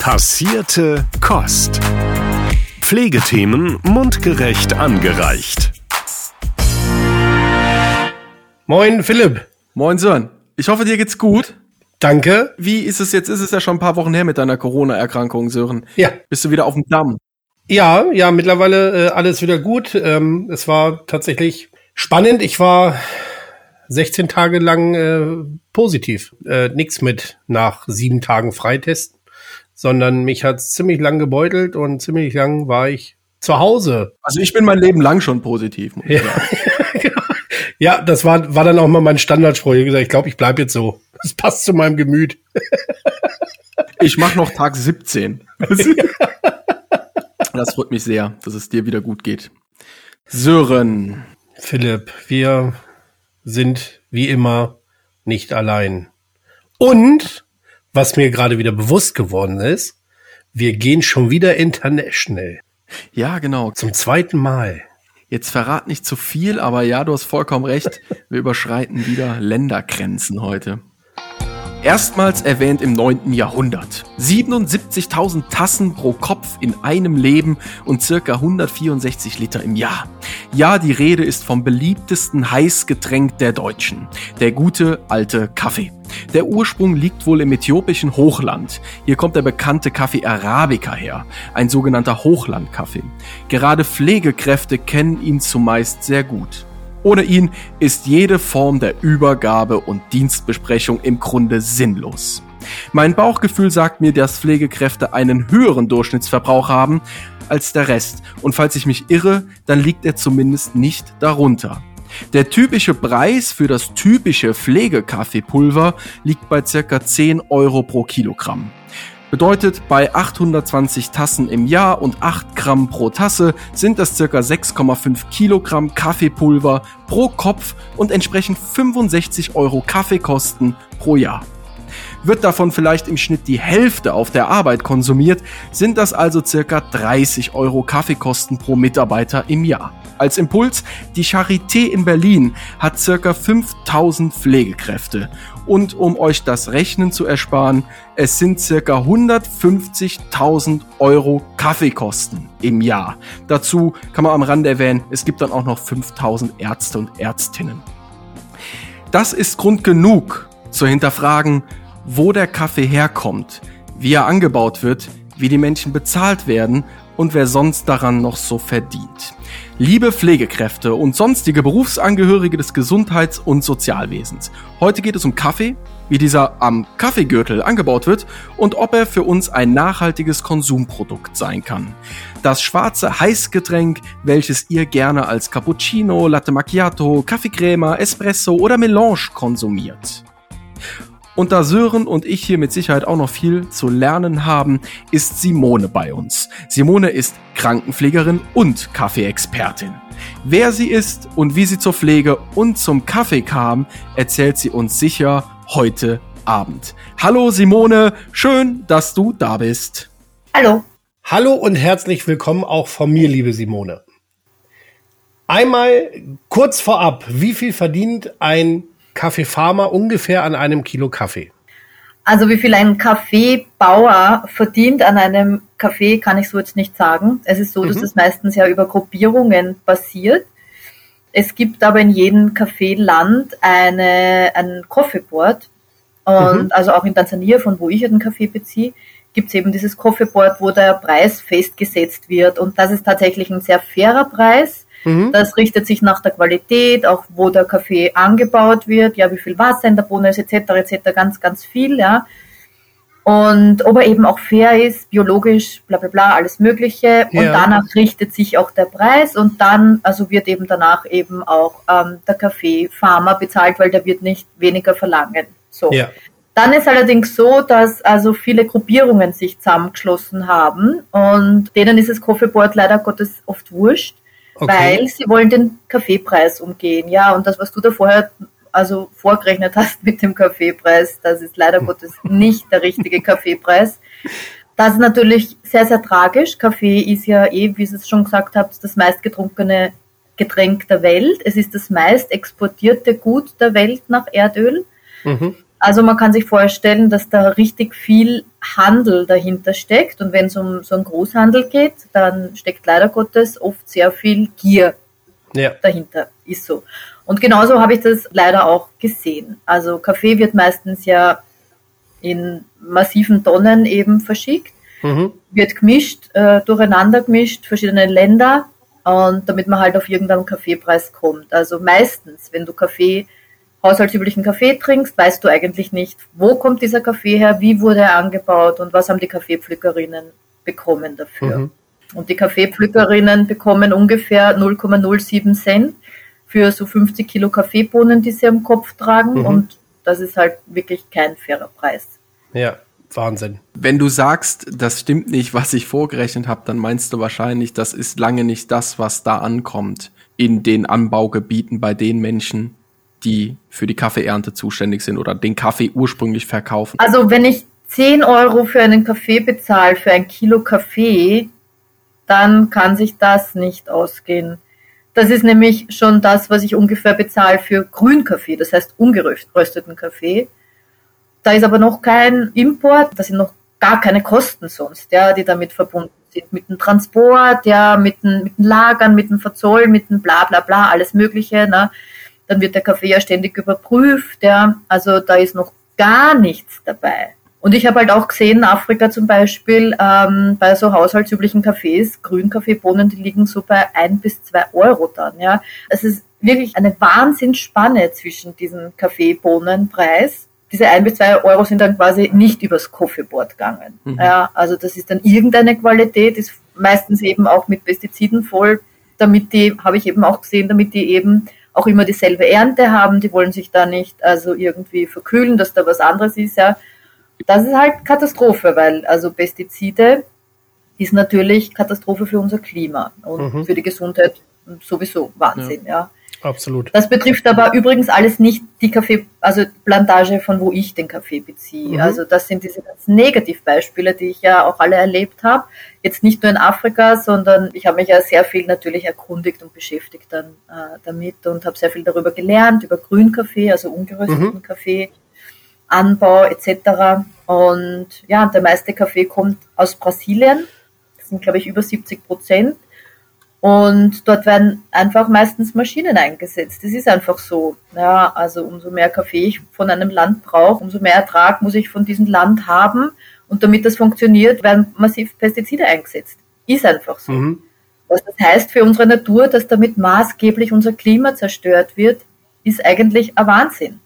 Passierte Kost. Pflegethemen mundgerecht angereicht. Moin Philipp. Moin Sören. Ich hoffe, dir geht's gut. Danke. Wie ist es jetzt? Ist es ja schon ein paar Wochen her mit deiner Corona-Erkrankung, Sören? Ja. Bist du wieder auf dem Damm? Ja, ja, mittlerweile äh, alles wieder gut. Ähm, es war tatsächlich spannend. Ich war 16 Tage lang äh, positiv. Äh, nix mit nach sieben Tagen Freitesten, sondern mich hat's ziemlich lang gebeutelt und ziemlich lang war ich zu Hause. Also ich bin mein Leben lang schon positiv. Ja. Ja, das war, war dann auch mal mein Standardspruch. Ich gesagt, ich glaube, ich bleib jetzt so. Das passt zu meinem Gemüt. Ich mache noch Tag 17. Das freut mich sehr, dass es dir wieder gut geht. Sören. Philipp, wir sind wie immer nicht allein. Und, was mir gerade wieder bewusst geworden ist, wir gehen schon wieder international. Ja, genau. Zum zweiten Mal. Jetzt verrat nicht zu viel, aber ja, du hast vollkommen recht. Wir überschreiten wieder Ländergrenzen heute. Erstmals erwähnt im 9. Jahrhundert. 77.000 Tassen pro Kopf in einem Leben und circa 164 Liter im Jahr. Ja, die Rede ist vom beliebtesten Heißgetränk der Deutschen. Der gute alte Kaffee. Der Ursprung liegt wohl im äthiopischen Hochland. Hier kommt der bekannte Kaffee Arabica her, ein sogenannter Hochlandkaffee. Gerade Pflegekräfte kennen ihn zumeist sehr gut. Ohne ihn ist jede Form der Übergabe und Dienstbesprechung im Grunde sinnlos. Mein Bauchgefühl sagt mir, dass Pflegekräfte einen höheren Durchschnittsverbrauch haben als der Rest und falls ich mich irre, dann liegt er zumindest nicht darunter. Der typische Preis für das typische Pflegekaffeepulver liegt bei circa 10 Euro pro Kilogramm. Bedeutet, bei 820 Tassen im Jahr und 8 Gramm pro Tasse sind das circa 6,5 Kilogramm Kaffeepulver pro Kopf und entsprechend 65 Euro Kaffeekosten pro Jahr. Wird davon vielleicht im Schnitt die Hälfte auf der Arbeit konsumiert, sind das also circa 30 Euro Kaffeekosten pro Mitarbeiter im Jahr. Als Impuls, die Charité in Berlin hat circa 5000 Pflegekräfte. Und um euch das Rechnen zu ersparen, es sind circa 150.000 Euro Kaffeekosten im Jahr. Dazu kann man am Rande erwähnen, es gibt dann auch noch 5000 Ärzte und Ärztinnen. Das ist Grund genug zu hinterfragen, wo der Kaffee herkommt, wie er angebaut wird, wie die Menschen bezahlt werden und wer sonst daran noch so verdient. Liebe Pflegekräfte und sonstige Berufsangehörige des Gesundheits- und Sozialwesens, heute geht es um Kaffee, wie dieser am Kaffeegürtel angebaut wird und ob er für uns ein nachhaltiges Konsumprodukt sein kann. Das schwarze Heißgetränk, welches ihr gerne als Cappuccino, Latte Macchiato, Kaffeecrema, Espresso oder Melange konsumiert. Und da Sören und ich hier mit Sicherheit auch noch viel zu lernen haben, ist Simone bei uns. Simone ist Krankenpflegerin und Kaffeeexpertin. Wer sie ist und wie sie zur Pflege und zum Kaffee kam, erzählt sie uns sicher heute Abend. Hallo Simone, schön, dass du da bist. Hallo. Hallo und herzlich willkommen auch von mir, liebe Simone. Einmal kurz vorab, wie viel verdient ein Kaffeefarmer ungefähr an einem Kilo Kaffee? Also wie viel ein Kaffeebauer verdient an einem Kaffee, kann ich so jetzt nicht sagen. Es ist so, dass Mhm. es meistens ja über Gruppierungen passiert. Es gibt aber in jedem Kaffeeland eine, ein Coffee Board. Und Mhm. also auch in Tansania, von wo ich ja den Kaffee beziehe, gibt es eben dieses Coffee Board, wo der Preis festgesetzt wird. Und das ist tatsächlich ein sehr fairer Preis. Mhm. Das richtet sich nach der Qualität, auch wo der Kaffee angebaut wird, ja, wie viel Wasser in der Bohne ist, etc., etc., ganz, ganz viel, ja. Und ob er eben auch fair ist, biologisch, bla, bla, bla, alles Mögliche. Und Ja. danach richtet sich auch der Preis und dann, also wird eben danach eben auch ähm, der Kaffeefarmer bezahlt, weil der wird nicht weniger verlangen. So. Ja. Dann ist allerdings so, dass also viele Gruppierungen sich zusammengeschlossen haben und denen ist das Coffee Board leider Gottes oft wurscht, Okay. weil sie wollen den Kaffeepreis umgehen. Ja, und das, was du da vorher also vorgerechnet hast mit dem Kaffeepreis, das ist leider Gottes nicht der richtige Kaffeepreis. Das ist natürlich sehr, sehr tragisch. Kaffee ist ja eh, wie ihr es schon gesagt habt, das meistgetrunkene Getränk der Welt. Es ist das meist exportierte Gut der Welt nach Erdöl. Mhm. Also man kann sich vorstellen, dass da richtig viel Handel dahinter steckt. Und wenn es um so einen Großhandel geht, dann steckt leider Gottes oft sehr viel Gier ja. dahinter. Ist so. Und genauso habe ich das leider auch gesehen. Also Kaffee wird meistens ja in massiven Tonnen eben verschickt, mhm. wird gemischt, äh, durcheinander gemischt, verschiedene Länder und damit man halt auf irgendeinen Kaffeepreis kommt. Also meistens, wenn du Kaffee haushaltsüblichen Kaffee trinkst, weißt du eigentlich nicht, wo kommt dieser Kaffee her, wie wurde er angebaut und was haben die Kaffeepflückerinnen bekommen dafür. Mhm. Und die Kaffeepflückerinnen bekommen ungefähr 0,07 Cent für so 50 Kilo Kaffeebohnen, die sie am Kopf tragen. Mhm. Und das ist halt wirklich kein fairer Preis. Ja, Wahnsinn. Wenn du sagst, das stimmt nicht, was ich vorgerechnet habe, dann meinst du wahrscheinlich, das ist lange nicht das, was da ankommt in den Anbaugebieten bei den Menschen, die für die Kaffeeernte zuständig sind oder den Kaffee ursprünglich verkaufen? Also wenn ich 10 Euro für einen Kaffee bezahle, für ein Kilo Kaffee, dann kann sich das nicht ausgehen. Das ist nämlich schon das, was ich ungefähr bezahle für Grünkaffee, das heißt ungerösteten Kaffee. Da ist aber noch kein Import, da sind noch gar keine Kosten sonst, ja, die damit verbunden sind. Mit dem Transport, ja, mit den, mit den Lagern, mit dem Verzollen, mit dem bla bla bla, alles Mögliche. Ne? Dann wird der Kaffee ja ständig überprüft, ja. Also da ist noch gar nichts dabei. Und ich habe halt auch gesehen, in Afrika zum Beispiel, ähm, bei so haushaltsüblichen Kaffees, Grünkaffeebohnen, die liegen so bei ein bis zwei Euro dann, ja. Es ist wirklich eine Wahnsinnsspanne zwischen diesem Kaffeebohnenpreis. Diese ein bis zwei Euro sind dann quasi nicht übers Coffeeboard gegangen. Mhm. Ja, also das ist dann irgendeine Qualität, ist meistens eben auch mit Pestiziden voll, damit die, habe ich eben auch gesehen, damit die eben auch immer dieselbe Ernte haben. Die wollen sich da nicht also irgendwie verkühlen, dass da was anderes ist. Ja, das ist halt Katastrophe, weil also Pestizide ist natürlich Katastrophe für unser Klima und mhm. für die Gesundheit sowieso Wahnsinn. Ja. ja. Absolut. Das betrifft aber übrigens alles nicht die Kaffee, also Plantage, von wo ich den Kaffee beziehe. Mhm. Also das sind diese ganzen Negativbeispiele, die ich ja auch alle erlebt habe. Jetzt nicht nur in Afrika, sondern ich habe mich ja sehr viel natürlich erkundigt und beschäftigt dann äh, damit und habe sehr viel darüber gelernt, über Grünkaffee, also ungerösteten mhm. Kaffee, Anbau etc. Und ja, der meiste Kaffee kommt aus Brasilien. Das sind, glaube ich, über 70 Prozent. Und dort werden einfach meistens Maschinen eingesetzt. Das ist einfach so. Ja, also umso mehr Kaffee ich von einem Land brauche, umso mehr Ertrag muss ich von diesem Land haben. Und damit das funktioniert, werden massiv Pestizide eingesetzt. Ist einfach so. Mhm. Was das heißt für unsere Natur, dass damit maßgeblich unser Klima zerstört wird, ist eigentlich ein Wahnsinn.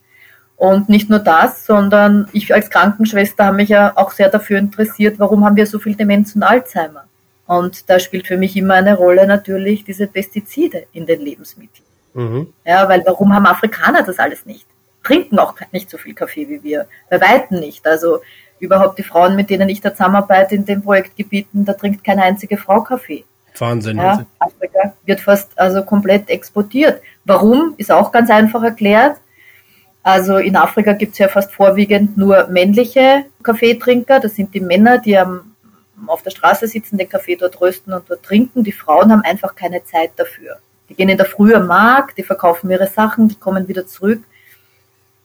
Und nicht nur das, sondern ich als Krankenschwester habe mich ja auch sehr dafür interessiert, warum haben wir so viel Demenz und Alzheimer. Und da spielt für mich immer eine Rolle natürlich diese Pestizide in den Lebensmitteln. Mhm. Ja, weil warum haben Afrikaner das alles nicht? Trinken auch nicht so viel Kaffee wie wir. Bei Weitem nicht. Also überhaupt die Frauen, mit denen ich da zusammenarbeite in den Projektgebieten, da trinkt keine einzige Frau Kaffee. Wahnsinn. Ja, Afrika wird fast also komplett exportiert. Warum? Ist auch ganz einfach erklärt. Also in Afrika gibt es ja fast vorwiegend nur männliche Kaffeetrinker. Das sind die Männer, die am auf der Straße sitzen, den Kaffee dort rösten und dort trinken. Die Frauen haben einfach keine Zeit dafür. Die gehen in der Früh am Markt, die verkaufen ihre Sachen, die kommen wieder zurück.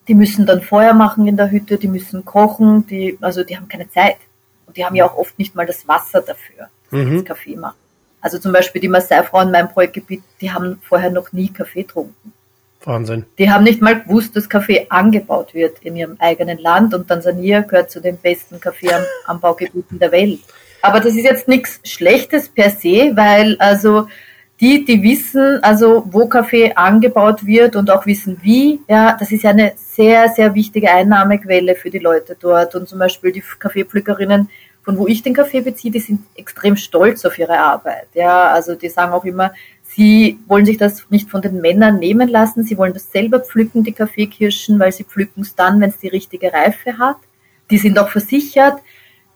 Die müssen dann Feuer machen in der Hütte, die müssen kochen, die, also die haben keine Zeit. Und die haben ja auch oft nicht mal das Wasser dafür, dass mhm. sie Kaffee machen. Also zum Beispiel die Maasai-Frauen in meinem Projektgebiet, die haben vorher noch nie Kaffee getrunken. Wahnsinn. Die haben nicht mal gewusst, dass Kaffee angebaut wird in ihrem eigenen Land und Tansania gehört zu den besten Kaffeeanbaugebieten der Welt. Aber das ist jetzt nichts Schlechtes per se, weil also die, die wissen, also wo Kaffee angebaut wird und auch wissen wie, ja, das ist ja eine sehr, sehr wichtige Einnahmequelle für die Leute dort. Und zum Beispiel die Kaffeepflückerinnen, von wo ich den Kaffee beziehe, die sind extrem stolz auf ihre Arbeit. Ja, also die sagen auch immer, sie wollen sich das nicht von den Männern nehmen lassen, sie wollen das selber pflücken, die Kaffeekirschen, weil sie pflücken es dann, wenn es die richtige Reife hat. Die sind auch versichert.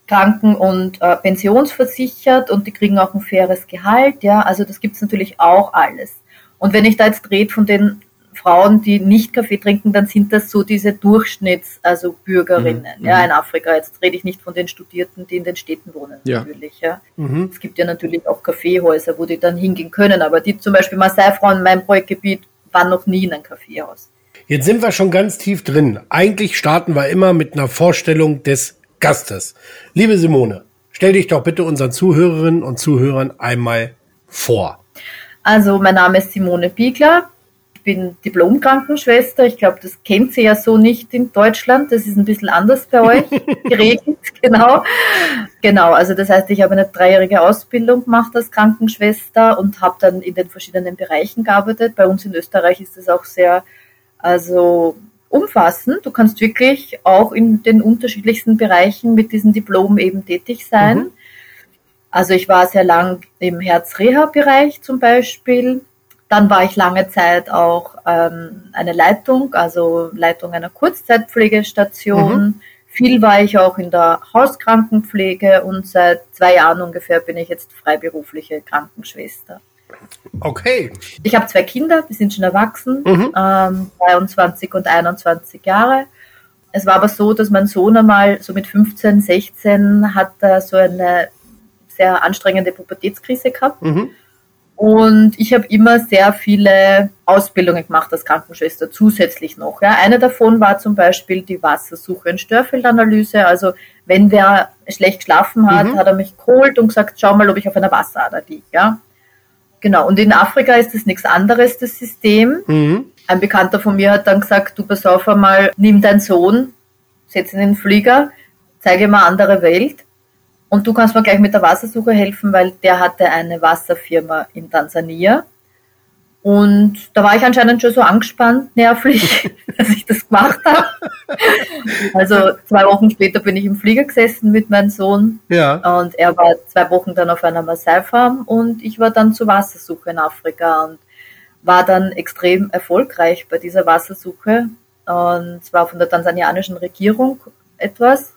Kranken- und äh, pensionsversichert und die kriegen auch ein faires Gehalt. Ja, also das gibt's natürlich auch alles. Und wenn ich da jetzt rede von den Frauen, die nicht Kaffee trinken, dann sind das so diese Durchschnitts-, also Bürgerinnen, mhm. ja, in Afrika. Jetzt rede ich nicht von den Studierten, die in den Städten wohnen, ja. natürlich, ja. Mhm. Es gibt ja natürlich auch Kaffeehäuser, wo die dann hingehen können, aber die zum Beispiel Maasai-Frauen in meinem Projektgebiet waren noch nie in einem Kaffeehaus. Jetzt sind wir schon ganz tief drin. Eigentlich starten wir immer mit einer Vorstellung des Gastes. Liebe Simone, stell dich doch bitte unseren Zuhörerinnen und Zuhörern einmal vor. Also, mein Name ist Simone Biegler. Ich bin Diplom-Krankenschwester. Ich glaube, das kennt sie ja so nicht in Deutschland. Das ist ein bisschen anders bei euch geregelt. genau. Genau. Also, das heißt, ich habe eine dreijährige Ausbildung gemacht als Krankenschwester und habe dann in den verschiedenen Bereichen gearbeitet. Bei uns in Österreich ist das auch sehr, also, umfassend. Du kannst wirklich auch in den unterschiedlichsten Bereichen mit diesem Diplom eben tätig sein. Mhm. Also ich war sehr lang im Herz-Reha-Bereich zum Beispiel. Dann war ich lange Zeit auch ähm, eine Leitung, also Leitung einer Kurzzeitpflegestation. Mhm. Viel war ich auch in der Hauskrankenpflege und seit zwei Jahren ungefähr bin ich jetzt freiberufliche Krankenschwester. Okay. Ich habe zwei Kinder, die sind schon erwachsen, mhm. ähm, 23 und 21 Jahre. Es war aber so, dass mein Sohn einmal so mit 15, 16 hat er so eine sehr anstrengende Pubertätskrise gehabt. Mhm. Und ich habe immer sehr viele Ausbildungen gemacht als Krankenschwester, zusätzlich noch. Ja. Eine davon war zum Beispiel die Wassersuche- und Störfeldanalyse. Also wenn wer schlecht geschlafen hat, mhm. hat er mich geholt und gesagt, schau mal, ob ich auf einer Wasserader liege. Ja. Genau, und in Afrika ist das nichts anderes, das System. Mhm. Ein Bekannter von mir hat dann gesagt, du pass auf einmal, nimm deinen Sohn, setz ihn in den Flieger, zeige ihm eine andere Welt und du kannst mir gleich mit der Wassersuche helfen, weil der hatte eine Wasserfirma in Tansania. Und da war ich anscheinend schon so angespannt, nervlich, dass ich das gemacht habe. Also zwei Wochen später bin ich im Flieger gesessen mit meinem Sohn. Ja. Und er war zwei Wochen dann auf einer Maasai-Farm und ich war dann zur Wassersuche in Afrika und war dann extrem erfolgreich bei dieser Wassersuche. Und zwar von der tansanianischen Regierung etwas.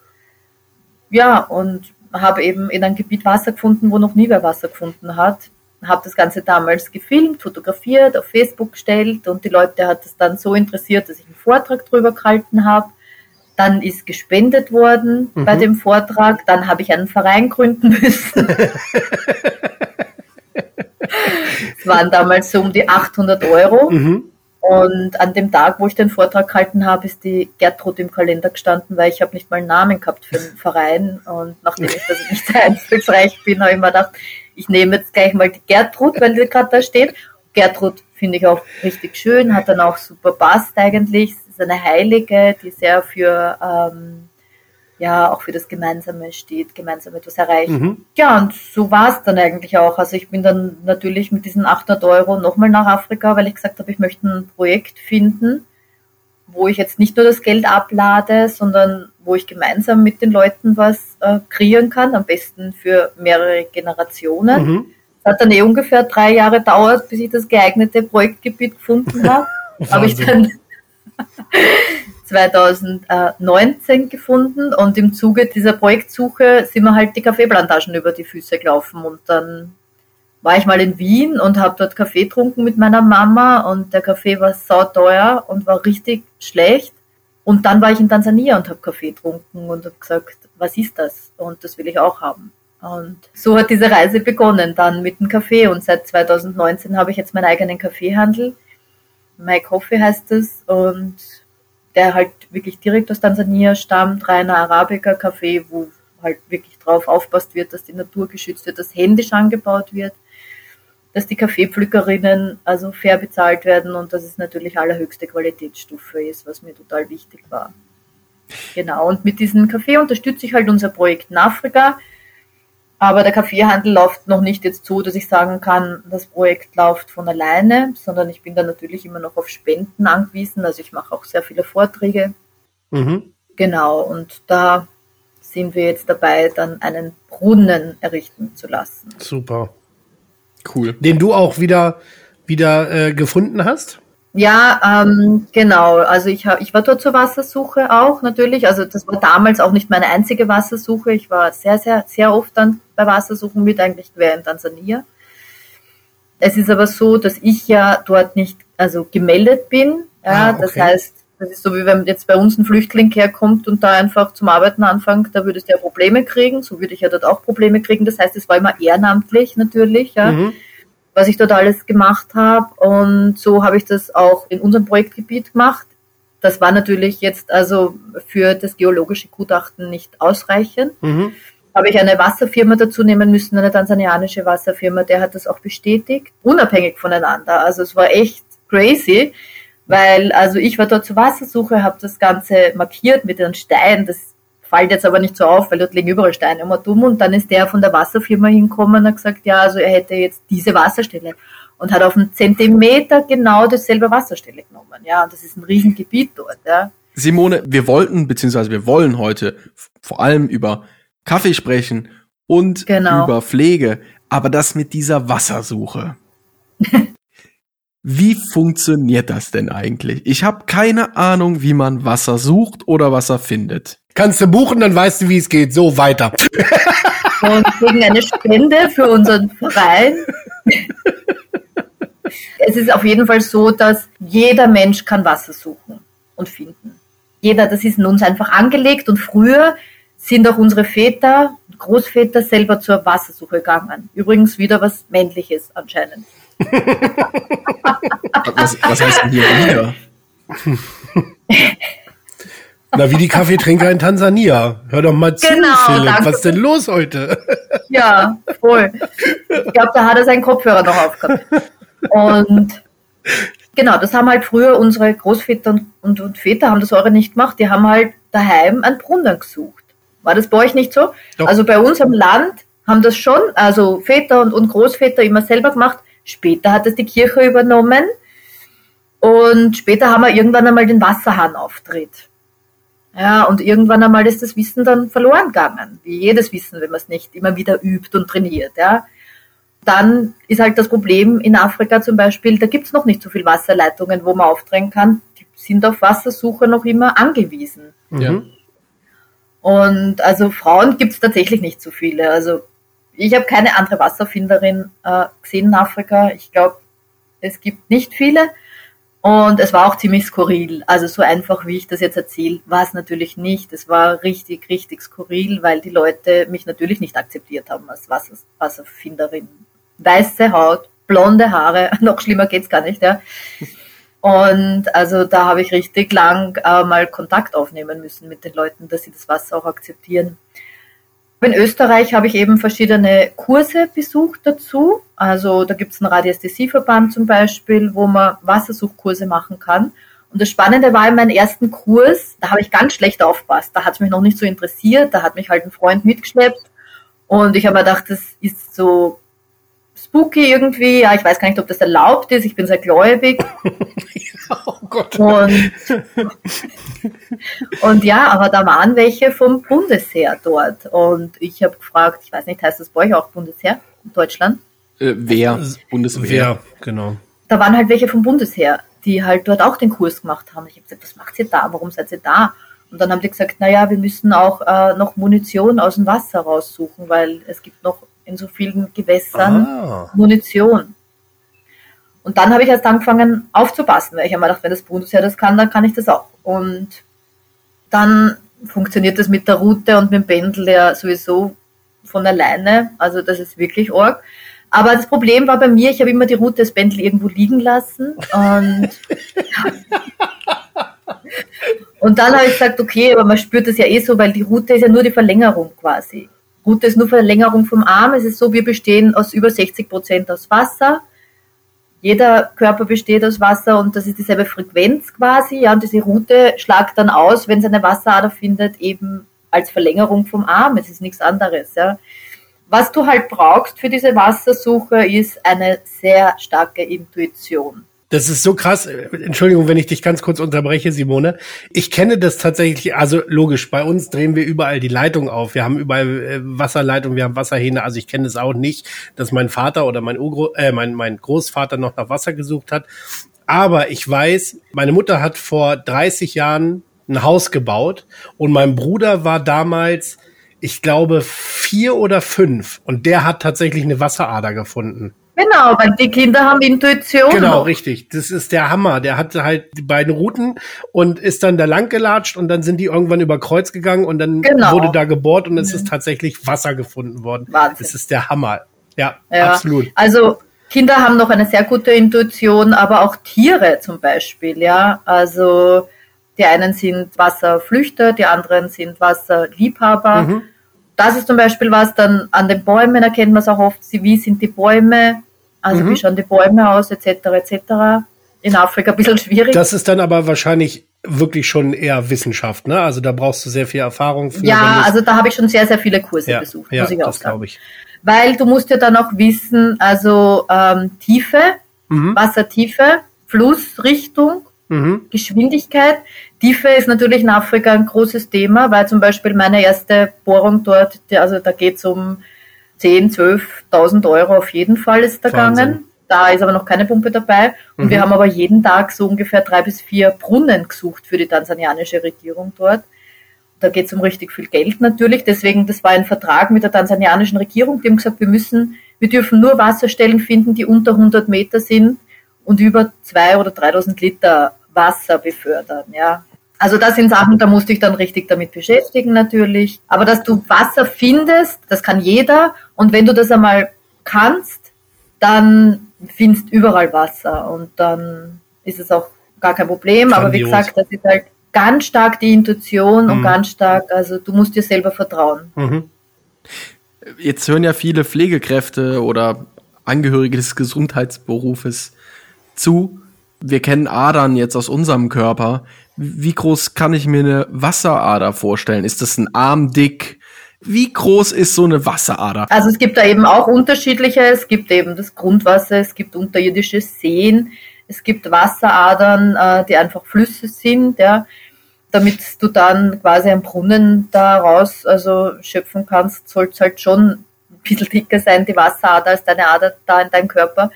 Ja, und habe eben in einem Gebiet Wasser gefunden, wo noch nie wer Wasser gefunden hat. Habe das Ganze damals gefilmt, fotografiert, auf Facebook gestellt und die Leute hat es dann so interessiert, dass ich einen Vortrag drüber gehalten habe. Dann ist gespendet worden mhm. bei dem Vortrag. Dann habe ich einen Verein gründen müssen. Es waren damals so um die 800 Euro. Mhm. Und an dem Tag, wo ich den Vortrag gehalten habe, ist die Gertrud im Kalender gestanden, weil ich habe nicht mal einen Namen gehabt für den Verein. Und nachdem ich das nicht sehr einflussreich bin, habe ich mir gedacht, ich nehme jetzt gleich mal die Gertrud, weil die gerade da steht. Gertrud finde ich auch richtig schön, hat dann auch super passt eigentlich. Sie ist eine Heilige, die sehr für ähm, ja auch für das Gemeinsame steht, gemeinsam etwas erreichen. Mhm. Ja, und so war es dann eigentlich auch. Also ich bin dann natürlich mit diesen 800 Euro nochmal nach Afrika, weil ich gesagt habe, ich möchte ein Projekt finden, wo ich jetzt nicht nur das Geld ablade, sondern wo ich gemeinsam mit den Leuten was äh, kreieren kann, am besten für mehrere Generationen. Mhm. Es hat dann eh ungefähr drei Jahre dauert, bis ich das geeignete Projektgebiet gefunden habe. habe ich dann 2019 gefunden und im Zuge dieser Projektsuche sind wir halt die Kaffeeplantagen über die Füße gelaufen und dann war ich mal in Wien und habe dort Kaffee getrunken mit meiner Mama und der Kaffee war sauteuer und war richtig schlecht. Und dann war ich in Tansania und habe Kaffee getrunken und habe gesagt, was ist das? Und das will ich auch haben. Und so hat diese Reise begonnen, dann mit dem Kaffee. Und seit 2019 habe ich jetzt meinen eigenen Kaffeehandel. My Coffee heißt es. Und der halt wirklich direkt aus Tansania stammt, reiner Arabica-Kaffee, wo halt wirklich drauf aufpasst wird, dass die Natur geschützt wird, dass händisch angebaut wird, dass die Kaffeepflückerinnen also fair bezahlt werden und dass es natürlich allerhöchste Qualitätsstufe ist, was mir total wichtig war. Genau, und mit diesem Kaffee unterstütze ich halt unser Projekt in Afrika. Aber der Kaffeehandel läuft noch nicht jetzt so, dass ich sagen kann, das Projekt läuft von alleine, sondern ich bin da natürlich immer noch auf Spenden angewiesen. Also ich mache auch sehr viele Vorträge. Mhm. Genau, und da sind wir jetzt dabei, dann einen Brunnen errichten zu lassen. Super. Cool. Den du auch wieder, wieder äh, gefunden hast? Ja, ähm, genau. Also ich, hab, ich war dort zur Wassersuche auch natürlich. Also das war damals auch nicht meine einzige Wassersuche. Ich war sehr, sehr, sehr oft dann bei Wassersuchen mit, eigentlich quer in Tansania. Es ist aber so, dass ich ja dort nicht also gemeldet bin. Ja, ah, okay. Das heißt, das ist so wie wenn jetzt bei uns ein Flüchtling herkommt und da einfach zum Arbeiten anfängt, da würdest du ja Probleme kriegen. So würde ich ja dort auch Probleme kriegen. Das heißt, es war immer ehrenamtlich natürlich. Ja. Mhm was ich dort alles gemacht habe. Und so habe ich das auch in unserem Projektgebiet gemacht. Das war natürlich jetzt also für das geologische Gutachten nicht ausreichend. Mhm. Habe ich eine Wasserfirma dazu nehmen müssen, eine tansanianische Wasserfirma, der hat das auch bestätigt, unabhängig voneinander. Also es war echt crazy, weil also ich war dort zur Wassersuche, habe das Ganze markiert mit den Steinen, das fällt jetzt aber nicht so auf, weil dort liegen überall Steine immer dumm und dann ist der von der Wasserfirma hinkommen und hat gesagt, ja, also er hätte jetzt diese Wasserstelle und hat auf einen Zentimeter genau dasselbe Wasserstelle genommen, ja, und das ist ein Riesengebiet dort, ja. Simone, wir wollten, beziehungsweise wir wollen heute vor allem über Kaffee sprechen und genau. über Pflege, aber das mit dieser Wassersuche. Wie funktioniert das denn eigentlich? Ich habe keine Ahnung, wie man Wasser sucht oder Wasser findet. Kannst du buchen, dann weißt du, wie es geht. So weiter. Und wegen eine Spende für unseren Verein. es ist auf jeden Fall so, dass jeder Mensch kann Wasser suchen und finden. Jeder, das ist in uns einfach angelegt und früher sind auch unsere Väter, Großväter selber zur Wassersuche gegangen. Übrigens wieder was Männliches anscheinend was, was heißt denn hier wieder? Na, wie die Kaffeetrinker in Tansania. Hör doch mal zu, genau, Philipp. Danke. Was ist denn los heute? Ja, voll. Ich glaube, da hat er seinen Kopfhörer noch aufgehabt. Und genau, das haben halt früher unsere Großväter und, und, und Väter haben das eure nicht gemacht. Die haben halt daheim einen Brunnen gesucht. War das bei euch nicht so? Doch. Also bei uns am Land haben das schon, also Väter und, und Großväter immer selber gemacht. Später hat es die Kirche übernommen und später haben wir irgendwann einmal den Wasserhahn auftritt. Ja, und irgendwann einmal ist das Wissen dann verloren gegangen, wie jedes Wissen, wenn man es nicht immer wieder übt und trainiert. Ja. Dann ist halt das Problem in Afrika zum Beispiel, da gibt es noch nicht so viele Wasserleitungen, wo man aufdrängen kann. Die sind auf Wassersuche noch immer angewiesen. Ja. Mhm. Und also Frauen gibt es tatsächlich nicht so viele. Also ich habe keine andere Wasserfinderin äh, gesehen in Afrika. Ich glaube, es gibt nicht viele. Und es war auch ziemlich skurril. Also so einfach, wie ich das jetzt erzähle, war es natürlich nicht. Es war richtig, richtig skurril, weil die Leute mich natürlich nicht akzeptiert haben als Wasser, Wasserfinderin. Weiße Haut, blonde Haare, noch schlimmer geht's gar nicht, ja. Und also da habe ich richtig lang äh, mal Kontakt aufnehmen müssen mit den Leuten, dass sie das Wasser auch akzeptieren. In Österreich habe ich eben verschiedene Kurse besucht dazu. Also da gibt es einen Radiästhesieverband zum Beispiel, wo man Wassersuchkurse machen kann. Und das Spannende war in meinem ersten Kurs, da habe ich ganz schlecht aufpasst. Da hat es mich noch nicht so interessiert. Da hat mich halt ein Freund mitgeschleppt. Und ich habe mir gedacht, das ist so spooky irgendwie. Ja, ich weiß gar nicht, ob das erlaubt ist. Ich bin sehr gläubig. oh Gott. Und, und ja, aber da waren welche vom Bundesheer dort. Und ich habe gefragt, ich weiß nicht, heißt das bei euch auch Bundesheer in Deutschland? Äh, wer? Bundeswehr. genau. Da waren halt welche vom Bundesheer, die halt dort auch den Kurs gemacht haben. Ich habe gesagt, was macht ihr da? Warum seid ihr da? Und dann haben die gesagt, naja, wir müssen auch äh, noch Munition aus dem Wasser raussuchen, weil es gibt noch in so vielen Gewässern ah. Munition. Und dann habe ich erst angefangen aufzupassen, weil ich habe mir gedacht, wenn das Bundesheer das kann, dann kann ich das auch. Und dann funktioniert das mit der Route und mit dem Pendel ja sowieso von alleine. Also das ist wirklich arg. Aber das Problem war bei mir, ich habe immer die Route des Pendel irgendwo liegen lassen. Und, und dann habe ich gesagt, okay, aber man spürt das ja eh so, weil die Route ist ja nur die Verlängerung quasi. Route ist nur Verlängerung vom Arm. Es ist so, wir bestehen aus über 60 Prozent aus Wasser. Jeder Körper besteht aus Wasser und das ist dieselbe Frequenz quasi. Ja, und diese Route schlagt dann aus, wenn es eine Wasserader findet, eben als Verlängerung vom Arm. Es ist nichts anderes. Ja. Was du halt brauchst für diese Wassersuche ist eine sehr starke Intuition. Das ist so krass. Entschuldigung, wenn ich dich ganz kurz unterbreche, Simone. Ich kenne das tatsächlich, also logisch, bei uns drehen wir überall die Leitung auf. Wir haben überall äh, Wasserleitung, wir haben Wasserhähne. Also ich kenne es auch nicht, dass mein Vater oder mein, Urgro äh, mein, mein Großvater noch nach Wasser gesucht hat. Aber ich weiß, meine Mutter hat vor 30 Jahren ein Haus gebaut und mein Bruder war damals, ich glaube, vier oder fünf und der hat tatsächlich eine Wasserader gefunden. Genau, weil die Kinder haben Intuition. Genau, richtig. Das ist der Hammer. Der hatte halt die beiden Routen und ist dann da lang gelatscht und dann sind die irgendwann über Kreuz gegangen und dann genau. wurde da gebohrt und es mhm. ist tatsächlich Wasser gefunden worden. Wahnsinn. Das ist der Hammer. Ja, ja. absolut. Also Kinder haben noch eine sehr gute Intuition, aber auch Tiere zum Beispiel, ja. Also die einen sind Wasserflüchter, die anderen sind Wasserliebhaber. Mhm. Das ist zum Beispiel was, dann an den Bäumen erkennt man es auch oft, wie sind die Bäume, also mhm. wie schauen die Bäume aus, etc. etc. In Afrika ein bisschen schwierig. Das ist dann aber wahrscheinlich wirklich schon eher Wissenschaft, ne? Also da brauchst du sehr viel Erfahrung für. Ja, also da habe ich schon sehr, sehr viele Kurse ja, besucht, ja, muss ich auch das glaube ich. Weil du musst ja dann auch wissen, also ähm, Tiefe, mhm. Wassertiefe, Flussrichtung, mhm. Geschwindigkeit. Tiefe ist natürlich in Afrika ein großes Thema, weil zum Beispiel meine erste Bohrung dort, also da geht es um 10, 12.000 Euro auf jeden Fall ist da gegangen. Da ist aber noch keine Pumpe dabei. Und mhm. wir haben aber jeden Tag so ungefähr drei bis vier Brunnen gesucht für die tansanianische Regierung dort. Da geht es um richtig viel Geld natürlich. Deswegen, das war ein Vertrag mit der tansanianischen Regierung. Die haben gesagt, wir müssen, wir dürfen nur Wasserstellen finden, die unter 100 Meter sind und über zwei oder 3000 Liter Wasser befördern. Ja, also das sind Sachen, da musste ich dann richtig damit beschäftigen natürlich. Aber dass du Wasser findest, das kann jeder. Und wenn du das einmal kannst, dann findest überall Wasser und dann ist es auch gar kein Problem. Grandios. Aber wie gesagt, das ist halt ganz stark die Intuition mhm. und ganz stark, also du musst dir selber vertrauen. Mhm. Jetzt hören ja viele Pflegekräfte oder Angehörige des Gesundheitsberufes zu. Wir kennen Adern jetzt aus unserem Körper. Wie groß kann ich mir eine Wasserader vorstellen? Ist das ein Arm dick? Wie groß ist so eine Wasserader? Also es gibt da eben auch unterschiedliche. Es gibt eben das Grundwasser, es gibt unterirdische Seen, es gibt Wasseradern, äh, die einfach Flüsse sind, ja, damit du dann quasi einen Brunnen daraus also schöpfen kannst, soll es halt schon bisschen dicker sein, die Wasserader, als deine Ader da in deinem Körper.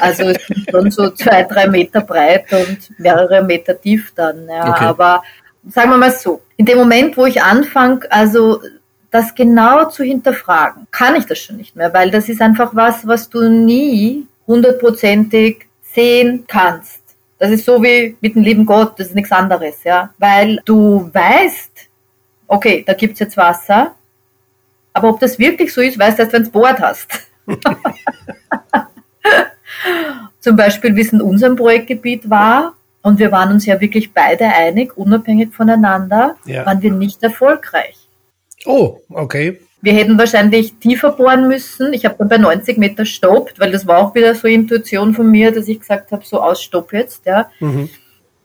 Also es sind schon so zwei, drei Meter breit und mehrere Meter tief dann. Ja. Okay. Aber sagen wir mal so, in dem Moment, wo ich anfange, also das genau zu hinterfragen, kann ich das schon nicht mehr, weil das ist einfach was, was du nie hundertprozentig sehen kannst. Das ist so wie mit dem lieben Gott, das ist nichts anderes, ja. Weil du weißt, okay, da gibt's jetzt Wasser, aber ob das wirklich so ist, weißt du erst, wenn du Board hast. Zum Beispiel, wie es in unserem Projektgebiet war, und wir waren uns ja wirklich beide einig, unabhängig voneinander, ja. waren wir nicht erfolgreich. Oh, okay. Wir hätten wahrscheinlich tiefer bohren müssen. Ich habe dann bei 90 Meter stoppt, weil das war auch wieder so Intuition von mir, dass ich gesagt habe, so aus, stopp jetzt, ja. Mhm.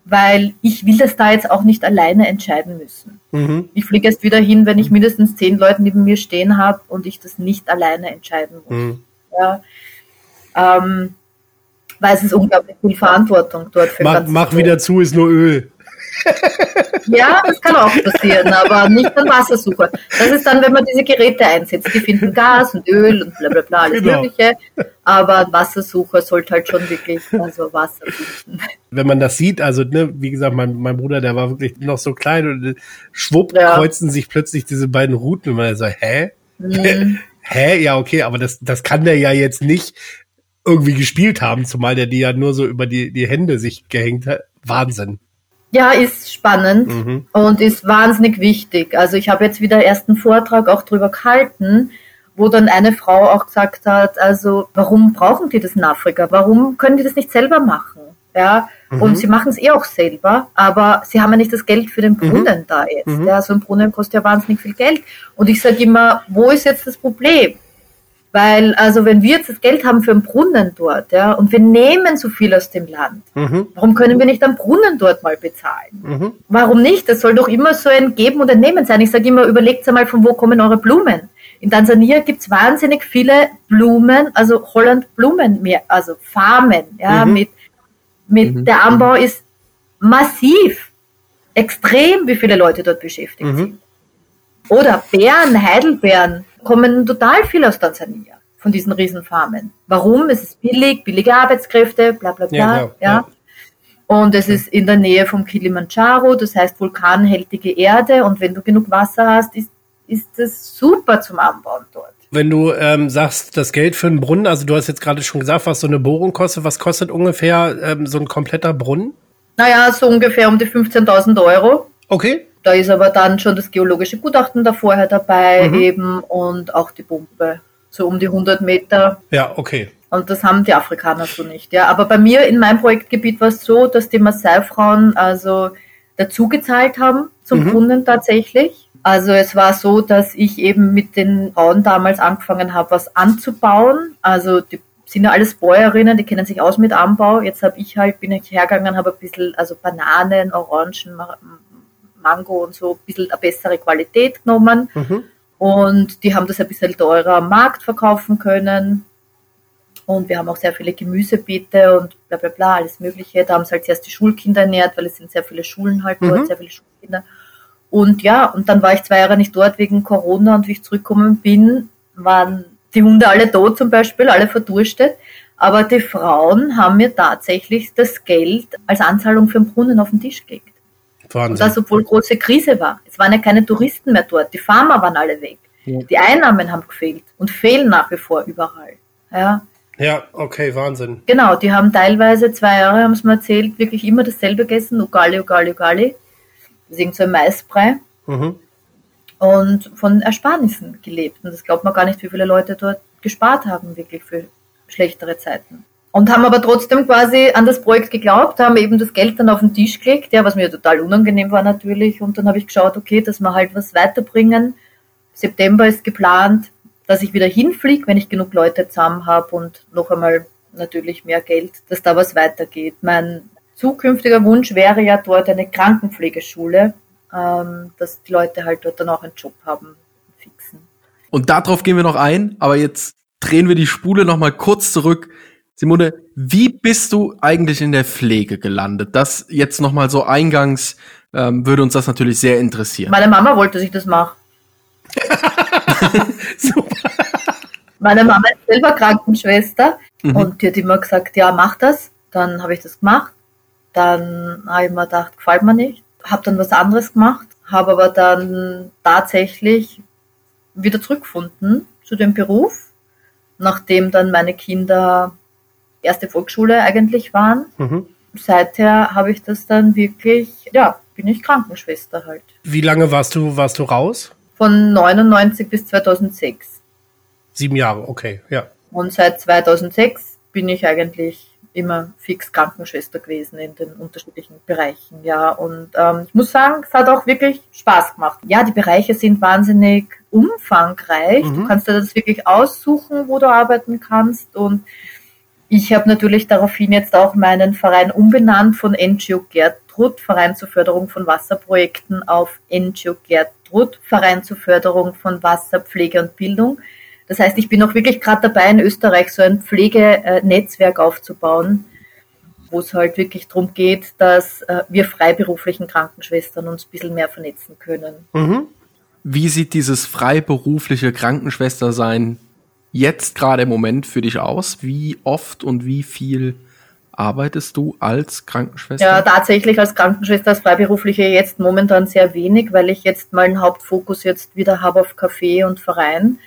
Weil ich will das da jetzt auch nicht alleine entscheiden müssen. Mhm. Ich fliege erst wieder hin, wenn ich mindestens zehn Leute neben mir stehen habe und ich das nicht alleine entscheiden muss. Mhm. Ja. Ähm, weil es ist unglaublich viel Verantwortung dort für Mach, mach wieder zu, ist nur Öl. Ja, das kann auch passieren, aber nicht an Wassersucher. Das ist dann, wenn man diese Geräte einsetzt. Die finden Gas und Öl und bla bla bla, alles genau. Mögliche. Aber Wassersucher sollte halt schon wirklich also Wasser finden. Wenn man das sieht, also ne, wie gesagt, mein, mein Bruder, der war wirklich noch so klein und schwupp ja. kreuzen sich plötzlich diese beiden Routen und man so, hä? Mhm. hä? Ja, okay, aber das, das kann der ja jetzt nicht irgendwie gespielt haben, zumal der die ja nur so über die, die Hände sich gehängt hat. Wahnsinn. Ja, ist spannend mhm. und ist wahnsinnig wichtig. Also ich habe jetzt wieder ersten Vortrag auch drüber gehalten, wo dann eine Frau auch gesagt hat, also warum brauchen die das in Afrika? Warum können die das nicht selber machen? Ja, mhm. und sie machen es eh auch selber, aber sie haben ja nicht das Geld für den mhm. Brunnen mhm. da jetzt. Mhm. Ja, so ein Brunnen kostet ja wahnsinnig viel Geld. Und ich sage immer, wo ist jetzt das Problem? Weil, also wenn wir jetzt das Geld haben für einen Brunnen dort, ja, und wir nehmen so viel aus dem Land, mhm. warum können wir nicht einen Brunnen dort mal bezahlen? Mhm. Warum nicht? Das soll doch immer so ein Geben und ein Nehmen sein. Ich sage immer, überlegt einmal, von wo kommen eure Blumen? In Tansania gibt es wahnsinnig viele Blumen, also Holland Blumen, mehr, also Farmen, ja, mhm. mit, mit mhm. der Anbau ist massiv, extrem, wie viele Leute dort beschäftigt mhm. sind. Oder Beeren, Heidelbeeren, kommen total viel aus Tansania von diesen Riesenfarmen. Warum? Es ist billig, billige Arbeitskräfte, bla bla bla. Ja, ja. ja. Und es ist in der Nähe vom Kilimanjaro, das heißt vulkanhältige Erde. Und wenn du genug Wasser hast, ist, ist das super zum Anbauen dort. Wenn du ähm, sagst, das Geld für einen Brunnen, also du hast jetzt gerade schon gesagt, was so eine Bohrung kostet, was kostet ungefähr ähm, so ein kompletter Brunnen? Naja, so ungefähr um die 15.000 Euro. Okay. Da ist aber dann schon das geologische Gutachten da vorher dabei mhm. eben und auch die Pumpe. So um die 100 Meter. Ja, okay. Und das haben die Afrikaner so nicht. Ja, aber bei mir in meinem Projektgebiet war es so, dass die Maasai-Frauen also dazu gezahlt haben zum mhm. Brunnen tatsächlich. Also es war so, dass ich eben mit den Frauen damals angefangen habe, was anzubauen. Also die sind ja alles Bäuerinnen, die kennen sich aus mit Anbau. Jetzt habe ich halt, bin ich hergegangen, habe ein bisschen, also Bananen, Orangen, Mango und so, ein bisschen eine bessere Qualität genommen. Mhm. Und die haben das ein bisschen teurer am Markt verkaufen können. Und wir haben auch sehr viele Gemüsebeete und bla bla bla, alles Mögliche. Da haben sie halt zuerst die Schulkinder ernährt, weil es sind sehr viele Schulen halt dort, mhm. sehr viele Schulkinder. Und ja, und dann war ich zwei Jahre nicht dort wegen Corona und wie ich zurückgekommen bin, waren die Hunde alle tot zum Beispiel, alle verdurstet. Aber die Frauen haben mir tatsächlich das Geld als Anzahlung für den Brunnen auf den Tisch gelegt. Wahnsinn. Und das, obwohl große Krise war. Es waren ja keine Touristen mehr dort. Die Farmer waren alle weg. Ja. Die Einnahmen haben gefehlt und fehlen nach wie vor überall. Ja. Ja, okay, Wahnsinn. Genau, die haben teilweise zwei Jahre, haben es mir erzählt, wirklich immer dasselbe gegessen, Ugali, Ugali, Ugali. Das ist irgend so ein Maisbrei. Mhm. Und von Ersparnissen gelebt. Und das glaubt man gar nicht, wie viele Leute dort gespart haben, wirklich für schlechtere Zeiten. Und haben aber trotzdem quasi an das Projekt geglaubt, haben eben das Geld dann auf den Tisch gelegt, ja, was mir total unangenehm war natürlich. Und dann habe ich geschaut, okay, dass wir halt was weiterbringen. September ist geplant, dass ich wieder hinfliege, wenn ich genug Leute zusammen habe und noch einmal natürlich mehr Geld, dass da was weitergeht. Mein zukünftiger Wunsch wäre ja dort eine Krankenpflegeschule, ähm, dass die Leute halt dort dann auch einen Job haben, fixen. Und darauf gehen wir noch ein, aber jetzt drehen wir die Spule noch mal kurz zurück. Simone, wie bist du eigentlich in der Pflege gelandet? Das jetzt noch mal so eingangs ähm, würde uns das natürlich sehr interessieren. Meine Mama wollte, dass ich das mache. Meine Mama ist selber Krankenschwester mhm. und die hat immer gesagt, ja, mach das. Dann habe ich das gemacht. Dann habe ich mir gedacht, gefällt mir nicht habe dann was anderes gemacht, habe aber dann tatsächlich wieder zurückgefunden zu dem Beruf, nachdem dann meine Kinder erste Volksschule eigentlich waren. Mhm. Seither habe ich das dann wirklich, ja, bin ich Krankenschwester halt. Wie lange warst du, warst du raus? Von 99 bis 2006. Sieben Jahre, okay, ja. Und seit 2006 bin ich eigentlich immer fix Krankenschwester gewesen in den unterschiedlichen Bereichen, ja. Und ähm, ich muss sagen, es hat auch wirklich Spaß gemacht. Ja, die Bereiche sind wahnsinnig umfangreich. Mhm. Du kannst dir das wirklich aussuchen, wo du arbeiten kannst. Und ich habe natürlich daraufhin jetzt auch meinen Verein umbenannt von NGO Gertrud, Verein zur Förderung von Wasserprojekten, auf NGO Gertrud, Verein zur Förderung von Wasser, Pflege und Bildung das heißt, ich bin auch wirklich gerade dabei, in Österreich so ein Pflegenetzwerk aufzubauen, wo es halt wirklich darum geht, dass äh, wir freiberuflichen Krankenschwestern uns ein bisschen mehr vernetzen können. Mhm. Wie sieht dieses freiberufliche Krankenschwestersein jetzt gerade im Moment für dich aus? Wie oft und wie viel arbeitest du als Krankenschwester? Ja, tatsächlich als Krankenschwester, als Freiberufliche jetzt momentan sehr wenig, weil ich jetzt mal einen Hauptfokus jetzt wieder habe auf Café und Verein.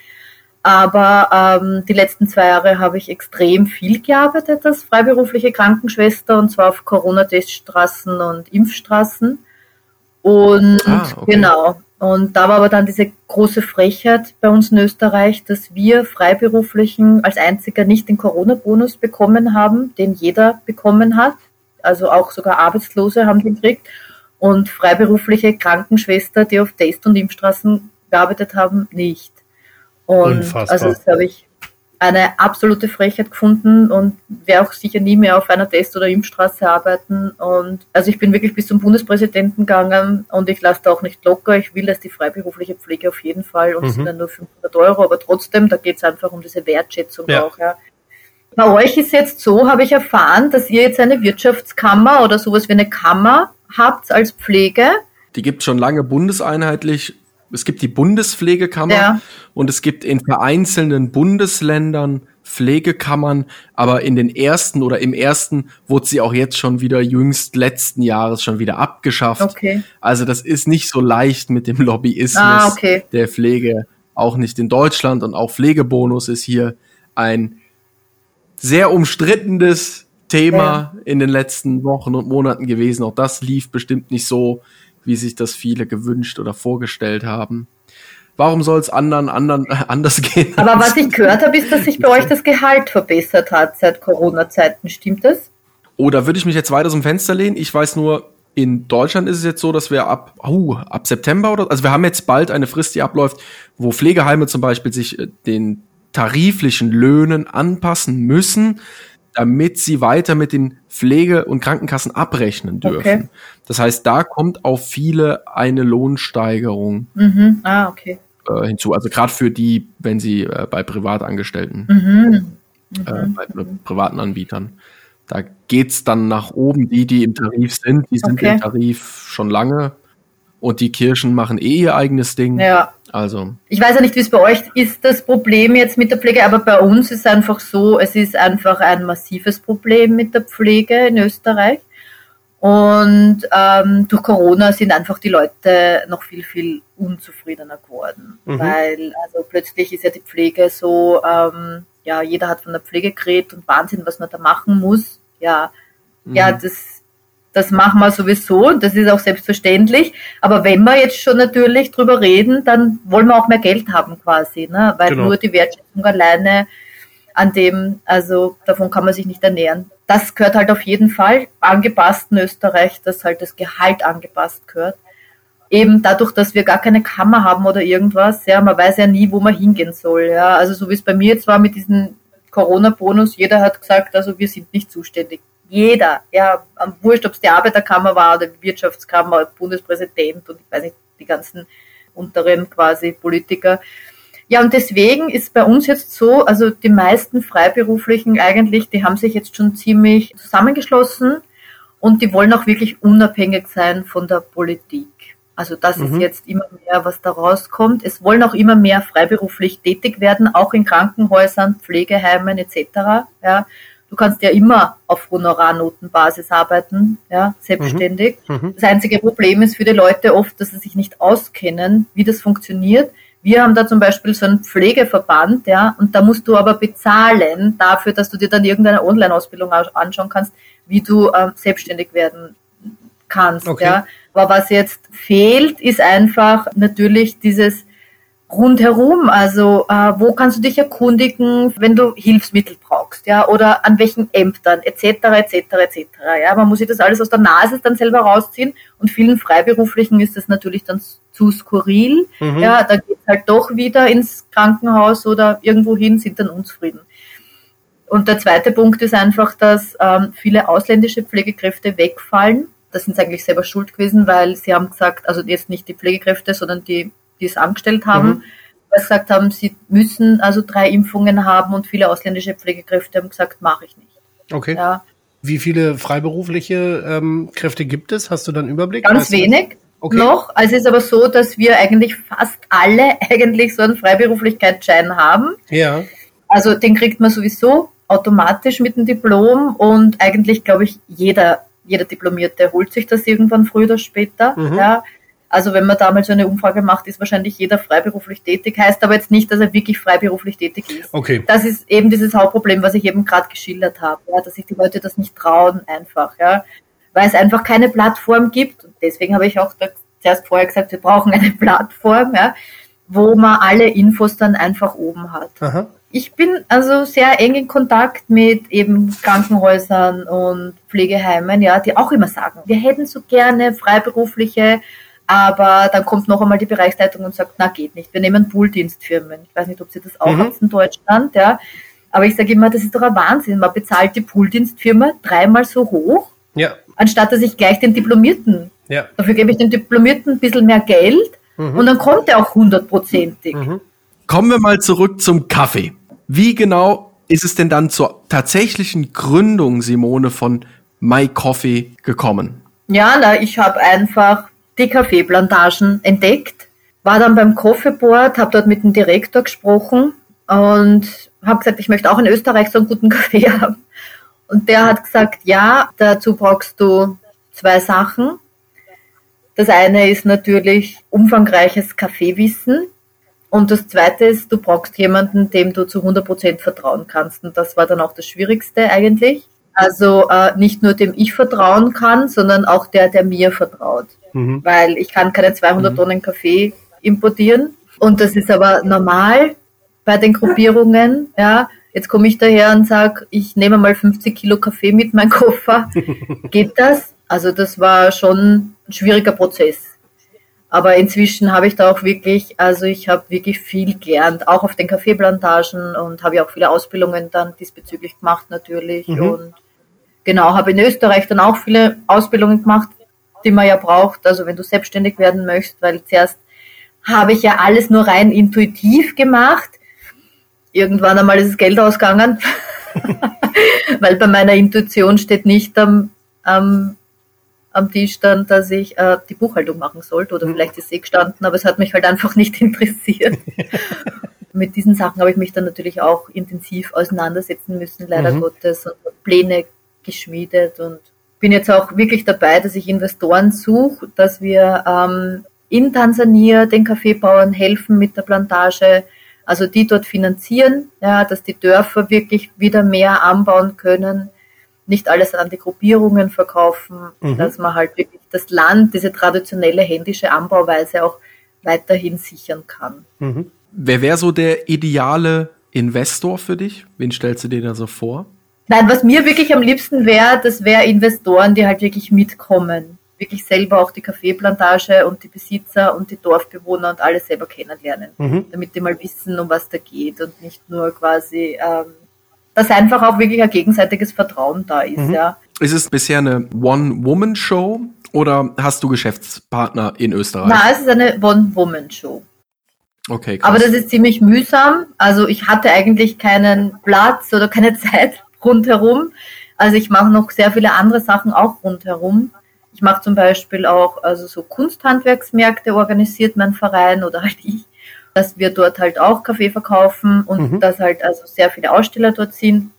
Aber ähm, die letzten zwei Jahre habe ich extrem viel gearbeitet als freiberufliche Krankenschwester und zwar auf Corona-Teststraßen und Impfstraßen. Und ah, okay. genau. Und da war aber dann diese große Frechheit bei uns in Österreich, dass wir Freiberuflichen als einziger nicht den Corona-Bonus bekommen haben, den jeder bekommen hat. Also auch sogar Arbeitslose haben den gekriegt. Und freiberufliche Krankenschwester, die auf Test- und Impfstraßen gearbeitet haben, nicht. Und Unfassbar. also das habe ich eine absolute Frechheit gefunden und werde auch sicher nie mehr auf einer Test- oder Impfstraße arbeiten. Und also ich bin wirklich bis zum Bundespräsidenten gegangen und ich lasse da auch nicht locker. Ich will, dass die freiberufliche Pflege auf jeden Fall und es mhm. sind dann nur 500 Euro, aber trotzdem, da geht es einfach um diese Wertschätzung ja. auch. Ja. Bei euch ist jetzt so, habe ich erfahren, dass ihr jetzt eine Wirtschaftskammer oder sowas wie eine Kammer habt als Pflege. Die gibt es schon lange bundeseinheitlich es gibt die Bundespflegekammer ja. und es gibt in vereinzelten Bundesländern Pflegekammern, aber in den ersten oder im ersten wurde sie auch jetzt schon wieder jüngst letzten Jahres schon wieder abgeschafft. Okay. Also das ist nicht so leicht mit dem Lobbyismus ah, okay. der Pflege, auch nicht in Deutschland und auch Pflegebonus ist hier ein sehr umstrittenes Thema ja. in den letzten Wochen und Monaten gewesen. Auch das lief bestimmt nicht so, wie sich das viele gewünscht oder vorgestellt haben. Warum soll es anderen, anderen äh, anders gehen? Aber was ich gehört habe, ist, dass sich bei euch das Gehalt verbessert hat seit Corona-Zeiten. Stimmt das? Oder würde ich mich jetzt weiter zum Fenster lehnen? Ich weiß nur, in Deutschland ist es jetzt so, dass wir ab, uh, ab September oder, also wir haben jetzt bald eine Frist, die abläuft, wo Pflegeheime zum Beispiel sich äh, den tariflichen Löhnen anpassen müssen, damit sie weiter mit den Pflege- und Krankenkassen abrechnen dürfen. Okay. Das heißt, da kommt auf viele eine Lohnsteigerung mhm. ah, okay. äh, hinzu. Also gerade für die, wenn sie äh, bei Privatangestellten, mhm. Äh, mhm. bei privaten Anbietern. Da geht's dann nach oben. Die, die im Tarif sind, die sind okay. im Tarif schon lange. Und die Kirchen machen eh ihr eigenes Ding. Ja. Also. Ich weiß ja nicht, wie es bei euch ist, das Problem jetzt mit der Pflege, aber bei uns ist einfach so, es ist einfach ein massives Problem mit der Pflege in Österreich. Und ähm, durch Corona sind einfach die Leute noch viel, viel unzufriedener geworden. Mhm. Weil also plötzlich ist ja die Pflege so, ähm, ja, jeder hat von der Pflege geredet und Wahnsinn, was man da machen muss ja, mhm. ja, das, das machen wir sowieso, das ist auch selbstverständlich. Aber wenn wir jetzt schon natürlich drüber reden, dann wollen wir auch mehr Geld haben quasi, ne? weil genau. nur die Wertschätzung alleine an dem, also davon kann man sich nicht ernähren. Das gehört halt auf jeden Fall angepasst in Österreich, dass halt das Gehalt angepasst gehört. Eben dadurch, dass wir gar keine Kammer haben oder irgendwas, ja, man weiß ja nie, wo man hingehen soll, ja. Also so wie es bei mir jetzt war mit diesen Corona-Bonus, jeder hat gesagt, also wir sind nicht zuständig. Jeder, ja, wurscht, ob es die Arbeiterkammer war oder die Wirtschaftskammer, Bundespräsident und ich weiß nicht, die ganzen unteren quasi Politiker. Ja, und deswegen ist bei uns jetzt so, also die meisten Freiberuflichen eigentlich, die haben sich jetzt schon ziemlich zusammengeschlossen und die wollen auch wirklich unabhängig sein von der Politik. Also das mhm. ist jetzt immer mehr, was da rauskommt. Es wollen auch immer mehr freiberuflich tätig werden, auch in Krankenhäusern, Pflegeheimen etc. Ja, du kannst ja immer auf Honorarnotenbasis arbeiten, ja, selbstständig. Mhm. mhm. Das einzige Problem ist für die Leute oft, dass sie sich nicht auskennen, wie das funktioniert. Wir haben da zum Beispiel so einen Pflegeverband, ja, und da musst du aber bezahlen dafür, dass du dir dann irgendeine Online-Ausbildung anschauen kannst, wie du ähm, selbstständig werden kannst, okay. ja. Aber was jetzt fehlt, ist einfach natürlich dieses rundherum. Also äh, wo kannst du dich erkundigen, wenn du Hilfsmittel brauchst, ja, oder an welchen Ämtern, etc., etc., etc. Ja, man muss sich das alles aus der Nase dann selber rausziehen und vielen Freiberuflichen ist das natürlich dann zu skurril. Mhm. Ja, da geht halt doch wieder ins Krankenhaus oder irgendwo hin, sind dann unzufrieden. Und der zweite Punkt ist einfach, dass ähm, viele ausländische Pflegekräfte wegfallen da sind sie eigentlich selber schuld gewesen, weil sie haben gesagt, also jetzt nicht die Pflegekräfte, sondern die, die es angestellt haben, mhm. weil gesagt haben, sie müssen also drei Impfungen haben und viele ausländische Pflegekräfte haben gesagt, mache ich nicht. Okay. Ja. Wie viele freiberufliche ähm, Kräfte gibt es? Hast du dann Überblick? Ganz weißt wenig. Okay. Noch. Also es ist aber so, dass wir eigentlich fast alle eigentlich so einen Freiberuflichkeitsschein haben. Ja. Also den kriegt man sowieso automatisch mit dem Diplom und eigentlich glaube ich jeder jeder Diplomierte holt sich das irgendwann früher oder später. Mhm. Ja. Also wenn man damals so eine Umfrage macht, ist wahrscheinlich jeder freiberuflich tätig, heißt aber jetzt nicht, dass er wirklich freiberuflich tätig ist. Okay. Das ist eben dieses Hauptproblem, was ich eben gerade geschildert habe, ja, dass sich die Leute das nicht trauen einfach, ja, weil es einfach keine Plattform gibt. Und deswegen habe ich auch zuerst vorher gesagt, wir brauchen eine Plattform, ja, wo man alle Infos dann einfach oben hat. Aha. Ich bin also sehr eng in Kontakt mit eben Krankenhäusern und Pflegeheimen, ja, die auch immer sagen, wir hätten so gerne Freiberufliche, aber dann kommt noch einmal die Bereichsleitung und sagt, na geht nicht, wir nehmen Pooldienstfirmen. Ich weiß nicht, ob sie das auch mhm. habt in Deutschland, ja. Aber ich sage immer, das ist doch ein Wahnsinn. Man bezahlt die Pooldienstfirma dreimal so hoch, ja. anstatt dass ich gleich den Diplomierten. Ja. Dafür gebe ich dem Diplomierten ein bisschen mehr Geld mhm. und dann kommt er auch hundertprozentig. Mhm. Kommen wir mal zurück zum Kaffee. Wie genau ist es denn dann zur tatsächlichen Gründung, Simone, von My Coffee gekommen? Ja, na, ich habe einfach die Kaffeeplantagen entdeckt, war dann beim Coffee Board, habe dort mit dem Direktor gesprochen und habe gesagt, ich möchte auch in Österreich so einen guten Kaffee haben. Und der hat gesagt, ja, dazu brauchst du zwei Sachen. Das eine ist natürlich umfangreiches Kaffeewissen. Und das Zweite ist, du brauchst jemanden, dem du zu 100% vertrauen kannst. Und das war dann auch das Schwierigste eigentlich. Also äh, nicht nur dem ich vertrauen kann, sondern auch der, der mir vertraut. Mhm. Weil ich kann keine 200 mhm. Tonnen Kaffee importieren. Und das ist aber normal bei den Gruppierungen, ja. Jetzt komme ich daher und sage, ich nehme mal 50 Kilo Kaffee mit meinem Koffer. Geht das? Also das war schon ein schwieriger Prozess. Aber inzwischen habe ich da auch wirklich, also ich habe wirklich viel gelernt, auch auf den Kaffeeplantagen und habe ja auch viele Ausbildungen dann diesbezüglich gemacht natürlich. Mhm. Und genau, habe in Österreich dann auch viele Ausbildungen gemacht, die man ja braucht, also wenn du selbstständig werden möchtest, weil zuerst habe ich ja alles nur rein intuitiv gemacht. Irgendwann einmal ist das Geld ausgegangen, weil bei meiner Intuition steht nicht am, am am Tisch stand, dass ich äh, die Buchhaltung machen sollte oder mhm. vielleicht ist sie gestanden, aber es hat mich halt einfach nicht interessiert. Mit diesen Sachen habe ich mich dann natürlich auch intensiv auseinandersetzen müssen, leider mhm. Gottes, und Pläne geschmiedet und bin jetzt auch wirklich dabei, dass ich Investoren suche, dass wir ähm, in Tansania den Kaffeebauern helfen mit der Plantage, also die dort finanzieren, ja, dass die Dörfer wirklich wieder mehr anbauen können nicht alles an die Gruppierungen verkaufen, mhm. dass man halt wirklich das Land, diese traditionelle händische Anbauweise auch weiterhin sichern kann. Mhm. Wer wäre so der ideale Investor für dich? Wen stellst du dir da so vor? Nein, was mir wirklich am liebsten wäre, das wäre Investoren, die halt wirklich mitkommen. Wirklich selber auch die Kaffeeplantage und die Besitzer und die Dorfbewohner und alle selber kennenlernen, mhm. damit die mal wissen, um was da geht und nicht nur quasi ähm, dass einfach auch wirklich ein gegenseitiges Vertrauen da ist, mhm. ja. Ist es bisher eine One-Woman-Show oder hast du Geschäftspartner in Österreich? Nein, es ist eine One-Woman-Show. Okay, krass. Aber das ist ziemlich mühsam. Also ich hatte eigentlich keinen Platz oder keine Zeit rundherum. Also ich mache noch sehr viele andere Sachen auch rundherum. Ich mache zum Beispiel auch also so Kunsthandwerksmärkte organisiert mein Verein oder halt ich dass wir dort halt auch Kaffee verkaufen und mhm. dass halt also sehr viele Aussteller dort sind.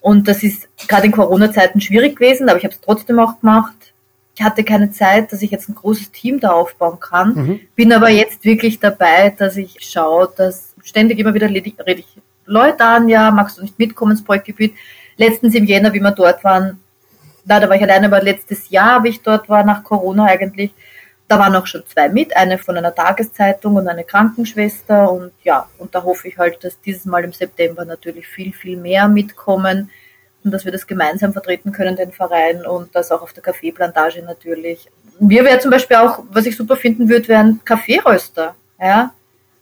Und das ist gerade in Corona-Zeiten schwierig gewesen, aber ich habe es trotzdem auch gemacht. Ich hatte keine Zeit, dass ich jetzt ein großes Team da aufbauen kann. Mhm. Bin aber jetzt wirklich dabei, dass ich schaue, dass ständig immer wieder rede ich Leute an, ja, magst du nicht mitkommen ins Projektgebiet? Letztens im Jänner, wie wir dort waren, da, da war ich alleine, aber letztes Jahr, wie ich dort war, nach Corona eigentlich, da waren auch schon zwei mit, eine von einer Tageszeitung und eine Krankenschwester. Und ja, und da hoffe ich halt, dass dieses Mal im September natürlich viel, viel mehr mitkommen und dass wir das gemeinsam vertreten können, den Verein und das auch auf der Kaffeeplantage natürlich. Mir wäre zum Beispiel auch, was ich super finden würde, wären Kaffeeröster. Ja,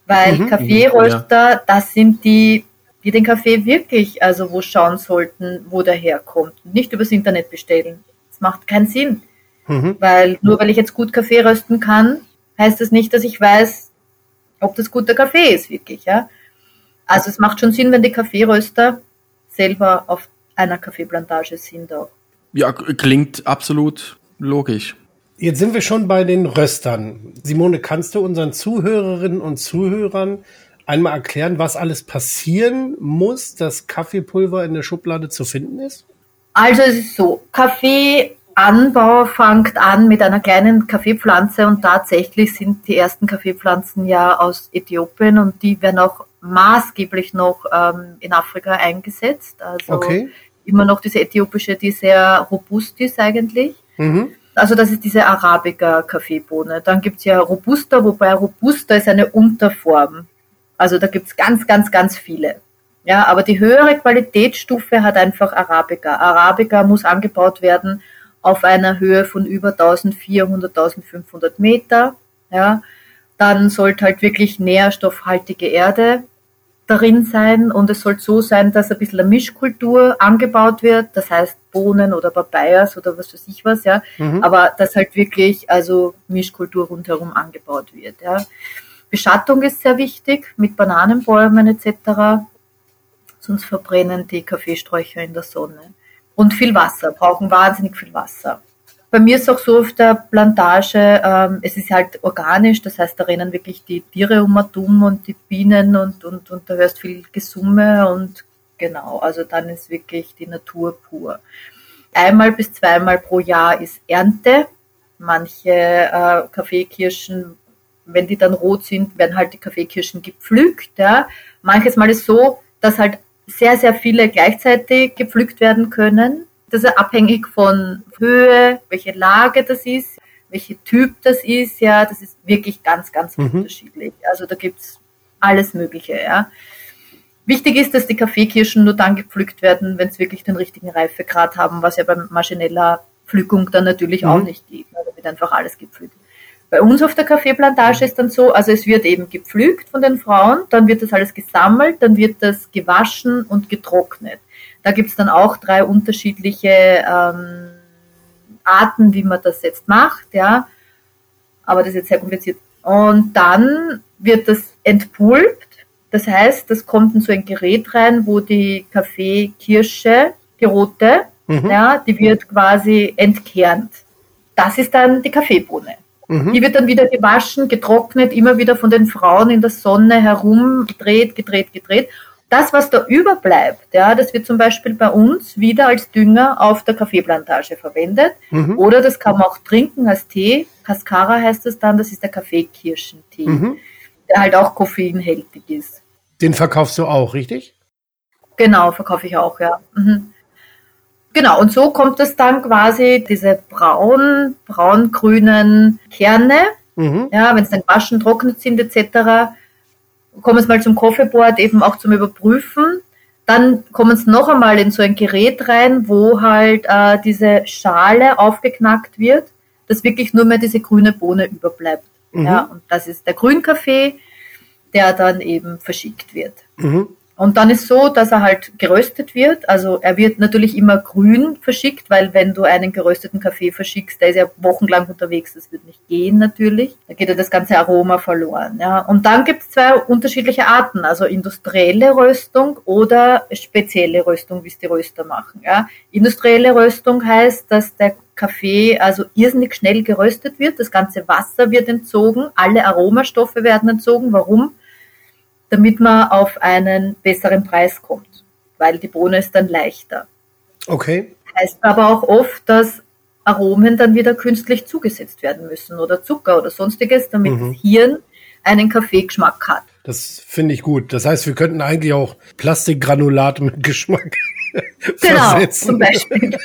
weil mhm, Kaffeeröster, ja. das sind die, die den Kaffee wirklich, also wo schauen sollten, wo der herkommt. Nicht übers Internet bestellen. Das macht keinen Sinn. Mhm. Weil nur weil ich jetzt gut Kaffee rösten kann, heißt das nicht, dass ich weiß, ob das guter Kaffee ist, wirklich. Ja? Also es macht schon Sinn, wenn die Kaffeeröster selber auf einer Kaffeeplantage sind auch. Ja, klingt absolut logisch. Jetzt sind wir schon bei den Röstern. Simone, kannst du unseren Zuhörerinnen und Zuhörern einmal erklären, was alles passieren muss, dass Kaffeepulver in der Schublade zu finden ist? Also es ist so, Kaffee Anbau fängt an mit einer kleinen Kaffeepflanze und tatsächlich sind die ersten Kaffeepflanzen ja aus Äthiopien und die werden auch maßgeblich noch ähm, in Afrika eingesetzt. Also okay. immer noch diese äthiopische, die sehr robust ist eigentlich. Mhm. Also das ist diese Arabica-Kaffeebohne. Dann gibt's ja Robusta, wobei Robusta ist eine Unterform. Also da gibt's ganz, ganz, ganz viele. Ja, aber die höhere Qualitätsstufe hat einfach Arabica. Arabica muss angebaut werden auf einer Höhe von über 1400, 1500 Meter. Ja, dann sollte halt wirklich nährstoffhaltige Erde darin sein und es sollte so sein, dass ein bisschen eine Mischkultur angebaut wird, das heißt Bohnen oder Papayas oder was weiß ich was, ja, mhm. aber dass halt wirklich also Mischkultur rundherum angebaut wird, ja. Beschattung ist sehr wichtig mit Bananenbäumen etc., sonst verbrennen die Kaffeesträucher in der Sonne und viel Wasser, brauchen wahnsinnig viel Wasser. Bei mir ist auch so auf der Plantage, ähm, es ist halt organisch, das heißt, da rennen wirklich die Tiere um und um und die Bienen und, und, und da hörst viel Gesumme und genau, also dann ist wirklich die Natur pur. Einmal bis zweimal pro Jahr ist Ernte. Manche äh, Kaffeekirschen, wenn die dann rot sind, werden halt die Kaffeekirschen gepflückt. Ja. Manches Mal ist so, dass halt sehr, sehr viele gleichzeitig gepflückt werden können. Das ist abhängig von Höhe, welche Lage das ist. welche Typ das ist, ja, das ist wirklich ganz, ganz Mhm. unterschiedlich. Also da gibt's alles Mögliche, ja. Wichtig ist, dass die Kaffeekirschen nur dann gepflückt werden, wenn es wirklich den richtigen Reifegrad haben, was ja beim maschineller Pflückung dann natürlich auch Mhm. nicht geht. Da wird einfach alles gepflückt. Bei uns auf der Kaffeeplantage ist dann so, also es wird eben gepflügt von den Frauen, dann wird das alles gesammelt, dann wird das gewaschen und getrocknet. Da gibt's dann auch drei unterschiedliche ähm, Arten, wie man das jetzt macht, ja. Aber das ist jetzt sehr kompliziert. Und dann wird das entpulpt. Das heißt, das kommt in so ein Gerät rein, wo die Kaffeekirsche, die rote, Mhm. ja, die wird quasi entkernt. Das ist dann die Kaffeebohne. Mhm. Die wird dann wieder gewaschen, getrocknet, immer wieder von den Frauen in der Sonne herum gedreht, gedreht, gedreht. Das, was da überbleibt, ja, das wird zum Beispiel bei uns wieder als Dünger auf der Kaffeeplantage verwendet. Mhm. Oder das kann man auch trinken als Tee. Cascara heißt es dann, das ist der Kaffeekirschentee, Mhm. der halt auch koffeinhältig ist. Den verkaufst du auch, richtig? Genau, verkaufe ich auch, ja. Mhm. Genau, und so kommt es dann quasi, diese braun, braun-grünen Kerne, Mhm. ja, wenn es dann waschen, trocknet sind etc., kommen es mal zum Coffeeboard eben auch zum Überprüfen. Dann kommen es noch einmal in so ein Gerät rein, wo halt äh, diese Schale aufgeknackt wird, dass wirklich nur mehr diese grüne Bohne überbleibt. Mhm. Ja, und das ist der Grünkaffee, der dann eben verschickt wird. Mhm. Und dann ist so, dass er halt geröstet wird. Also er wird natürlich immer grün verschickt, weil wenn du einen gerösteten Kaffee verschickst, der ist ja wochenlang unterwegs, das wird nicht gehen natürlich. Da geht ja das ganze Aroma verloren. Ja. Und dann gibt es zwei unterschiedliche Arten, also industrielle Röstung oder spezielle Röstung, wie es die Röster machen. Ja. Industrielle Röstung heißt, dass der Kaffee also irrsinnig schnell geröstet wird, das ganze Wasser wird entzogen, alle Aromastoffe werden entzogen. Warum? Damit man auf einen besseren Preis kommt, weil die Bohne ist dann leichter. Okay. Heißt aber auch oft, dass Aromen dann wieder künstlich zugesetzt werden müssen oder Zucker oder sonstiges, damit Mhm. das Hirn einen Kaffeegeschmack hat. Das finde ich gut. Das heißt, wir könnten eigentlich auch Plastikgranulat mit Geschmack Genau, versetzen. zum Beispiel.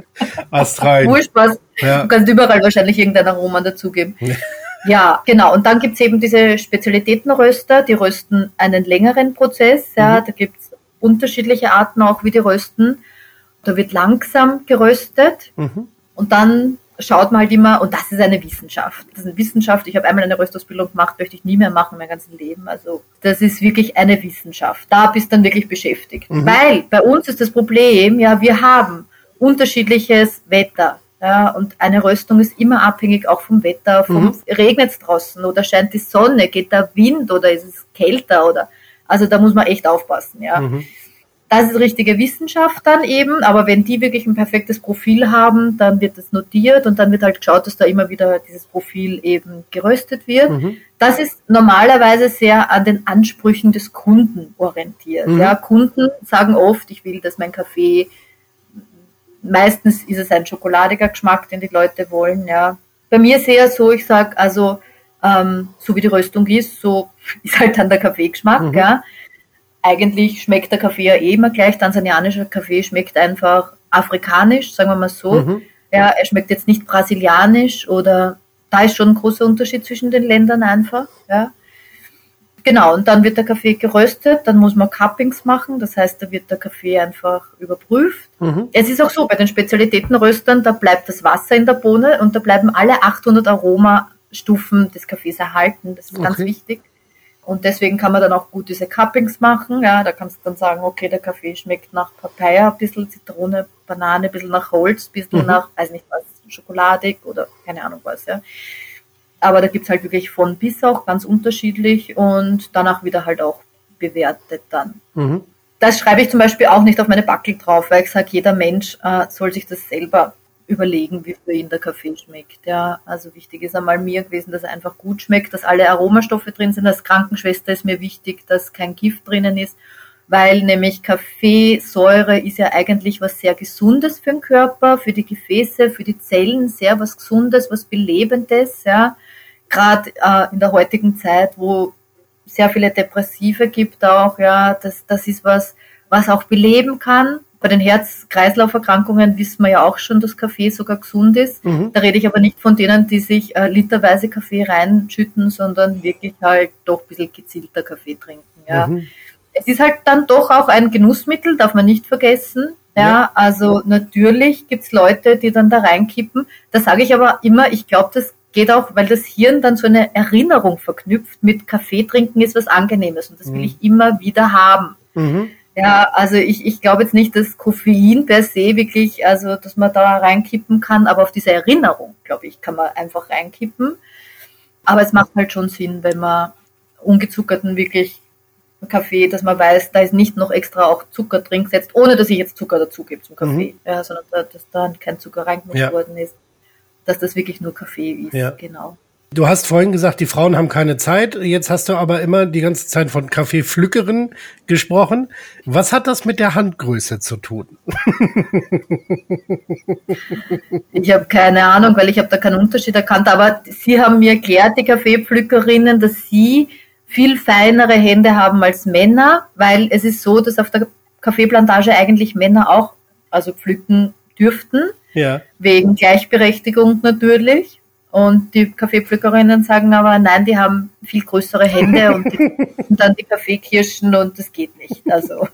Ast rein. Wurscht was. Ja. Du kannst überall wahrscheinlich irgendein Aroma dazugeben. Ja, genau. Und dann gibt's eben diese Spezialitätenröster, die rösten einen längeren Prozess. Ja, Mhm. Da gibt's unterschiedliche Arten auch, wie die rösten. Da wird langsam geröstet Mhm. und dann schaut man halt immer, und das ist eine Wissenschaft. Das ist eine Wissenschaft. Ich habe einmal eine Röstausbildung gemacht, möchte ich nie mehr machen, mein ganzes Leben. Also das ist wirklich eine Wissenschaft. Da bist du dann wirklich beschäftigt. Mhm. Weil bei uns ist das Problem, ja, wir haben unterschiedliches Wetter. Ja, und eine Röstung ist immer abhängig auch vom Wetter. Vom, Mhm. Regnet es draußen oder scheint die Sonne, geht der Wind oder ist es kälter oder also da muss man echt aufpassen, ja. Mhm. Das ist richtige Wissenschaft dann eben, aber wenn die wirklich ein perfektes Profil haben, dann wird das notiert und dann wird halt geschaut, dass da immer wieder dieses Profil eben geröstet wird. Mhm. Das ist normalerweise sehr an den Ansprüchen des Kunden orientiert. Mhm. Ja, Kunden sagen oft, ich will, dass mein Kaffee, meistens ist es ein schokoladiger Geschmack, den die Leute wollen. Ja. Bei mir ist eher so, ich sage, also ähm, so wie die Röstung ist, so ist halt dann der Kaffeegeschmack. Mhm. Ja. Eigentlich schmeckt der Kaffee ja eh immer gleich. Tansanianischer Kaffee schmeckt einfach afrikanisch, sagen wir mal so. Mhm. Ja, er schmeckt jetzt nicht brasilianisch oder da ist schon ein großer Unterschied zwischen den Ländern einfach. Ja. Genau, und dann wird der Kaffee geröstet, dann muss man Cuppings machen, das heißt, da wird der Kaffee einfach überprüft. Mhm. Es ist auch so, bei den Spezialitätenröstern, da bleibt das Wasser in der Bohne und da bleiben alle 800 Aromastufen des Kaffees erhalten. Das ist ganz Okay. wichtig. Und deswegen kann man dann auch gut diese Cuppings machen. Ja, da kannst du dann sagen, okay, der Kaffee schmeckt nach Papaya, ein bisschen Zitrone, Banane, ein bisschen nach Holz, ein bisschen Mhm. nach, weiß nicht was, schokoladig oder keine Ahnung was, ja. Aber da gibt's halt wirklich von bis auch ganz unterschiedlich und danach wieder halt auch bewertet dann. Mhm. Das schreibe ich zum Beispiel auch nicht auf meine Backel drauf, weil ich sage, jeder Mensch äh, soll sich das selber überlegen, wie für ihn der Kaffee schmeckt. Ja, also wichtig ist einmal mir gewesen, dass er einfach gut schmeckt, dass alle Aromastoffe drin sind. Als Krankenschwester ist mir wichtig, dass kein Gift drinnen ist, weil nämlich Kaffeesäure ist ja eigentlich was sehr Gesundes für den Körper, für die Gefäße, für die Zellen, sehr was Gesundes, was Belebendes. Ja, gerade äh, in der heutigen Zeit, wo sehr viele Depressive gibt auch, ja, das, das ist was, was auch beleben kann. Bei den Herz-Kreislauf-Erkrankungen wissen wir ja auch schon, dass Kaffee sogar gesund ist. Mhm. Da rede ich aber nicht von denen, die sich äh, literweise Kaffee reinschütten, sondern wirklich halt doch ein bisschen gezielter Kaffee trinken. Ja. Mhm. Es ist halt dann doch auch ein Genussmittel, darf man nicht vergessen. Ja, Ja. also natürlich gibt's Leute, die dann da reinkippen. Da sage ich aber immer, ich glaube, das geht auch, weil das Hirn dann so eine Erinnerung verknüpft mit Kaffee trinken ist was Angenehmes und das will Mhm. ich immer wieder haben. Mhm. Ja, also ich, ich glaube jetzt nicht, dass Koffein per se wirklich, also dass man da reinkippen kann, aber auf diese Erinnerung, glaube ich, kann man einfach reinkippen. Aber es macht halt schon Sinn, wenn man ungezuckerten wirklich Kaffee, dass man weiß, da ist nicht noch extra auch Zucker drin gesetzt, ohne dass ich jetzt Zucker dazugebe zum Kaffee, ja, sondern da, dass da kein Zucker reingemacht Ja. worden ist, dass das wirklich nur Kaffee ist, Ja. genau. Du hast vorhin gesagt, die Frauen haben keine Zeit. Jetzt hast du aber immer die ganze Zeit von Kaffeepflückerin gesprochen. Was hat das mit der Handgröße zu tun? Ich habe keine Ahnung, weil ich habe da keinen Unterschied erkannt, aber Sie haben mir erklärt, die Kaffeepflückerinnen, dass Sie viel feinere Hände haben als Männer, weil es ist so, dass auf der Kaffeeplantage eigentlich Männer auch also pflücken dürften, Ja. wegen Gleichberechtigung natürlich. Und die Kaffeepflückerinnen sagen aber, nein, die haben viel größere Hände und, die, und dann die Kaffeekirschen und das geht nicht. Also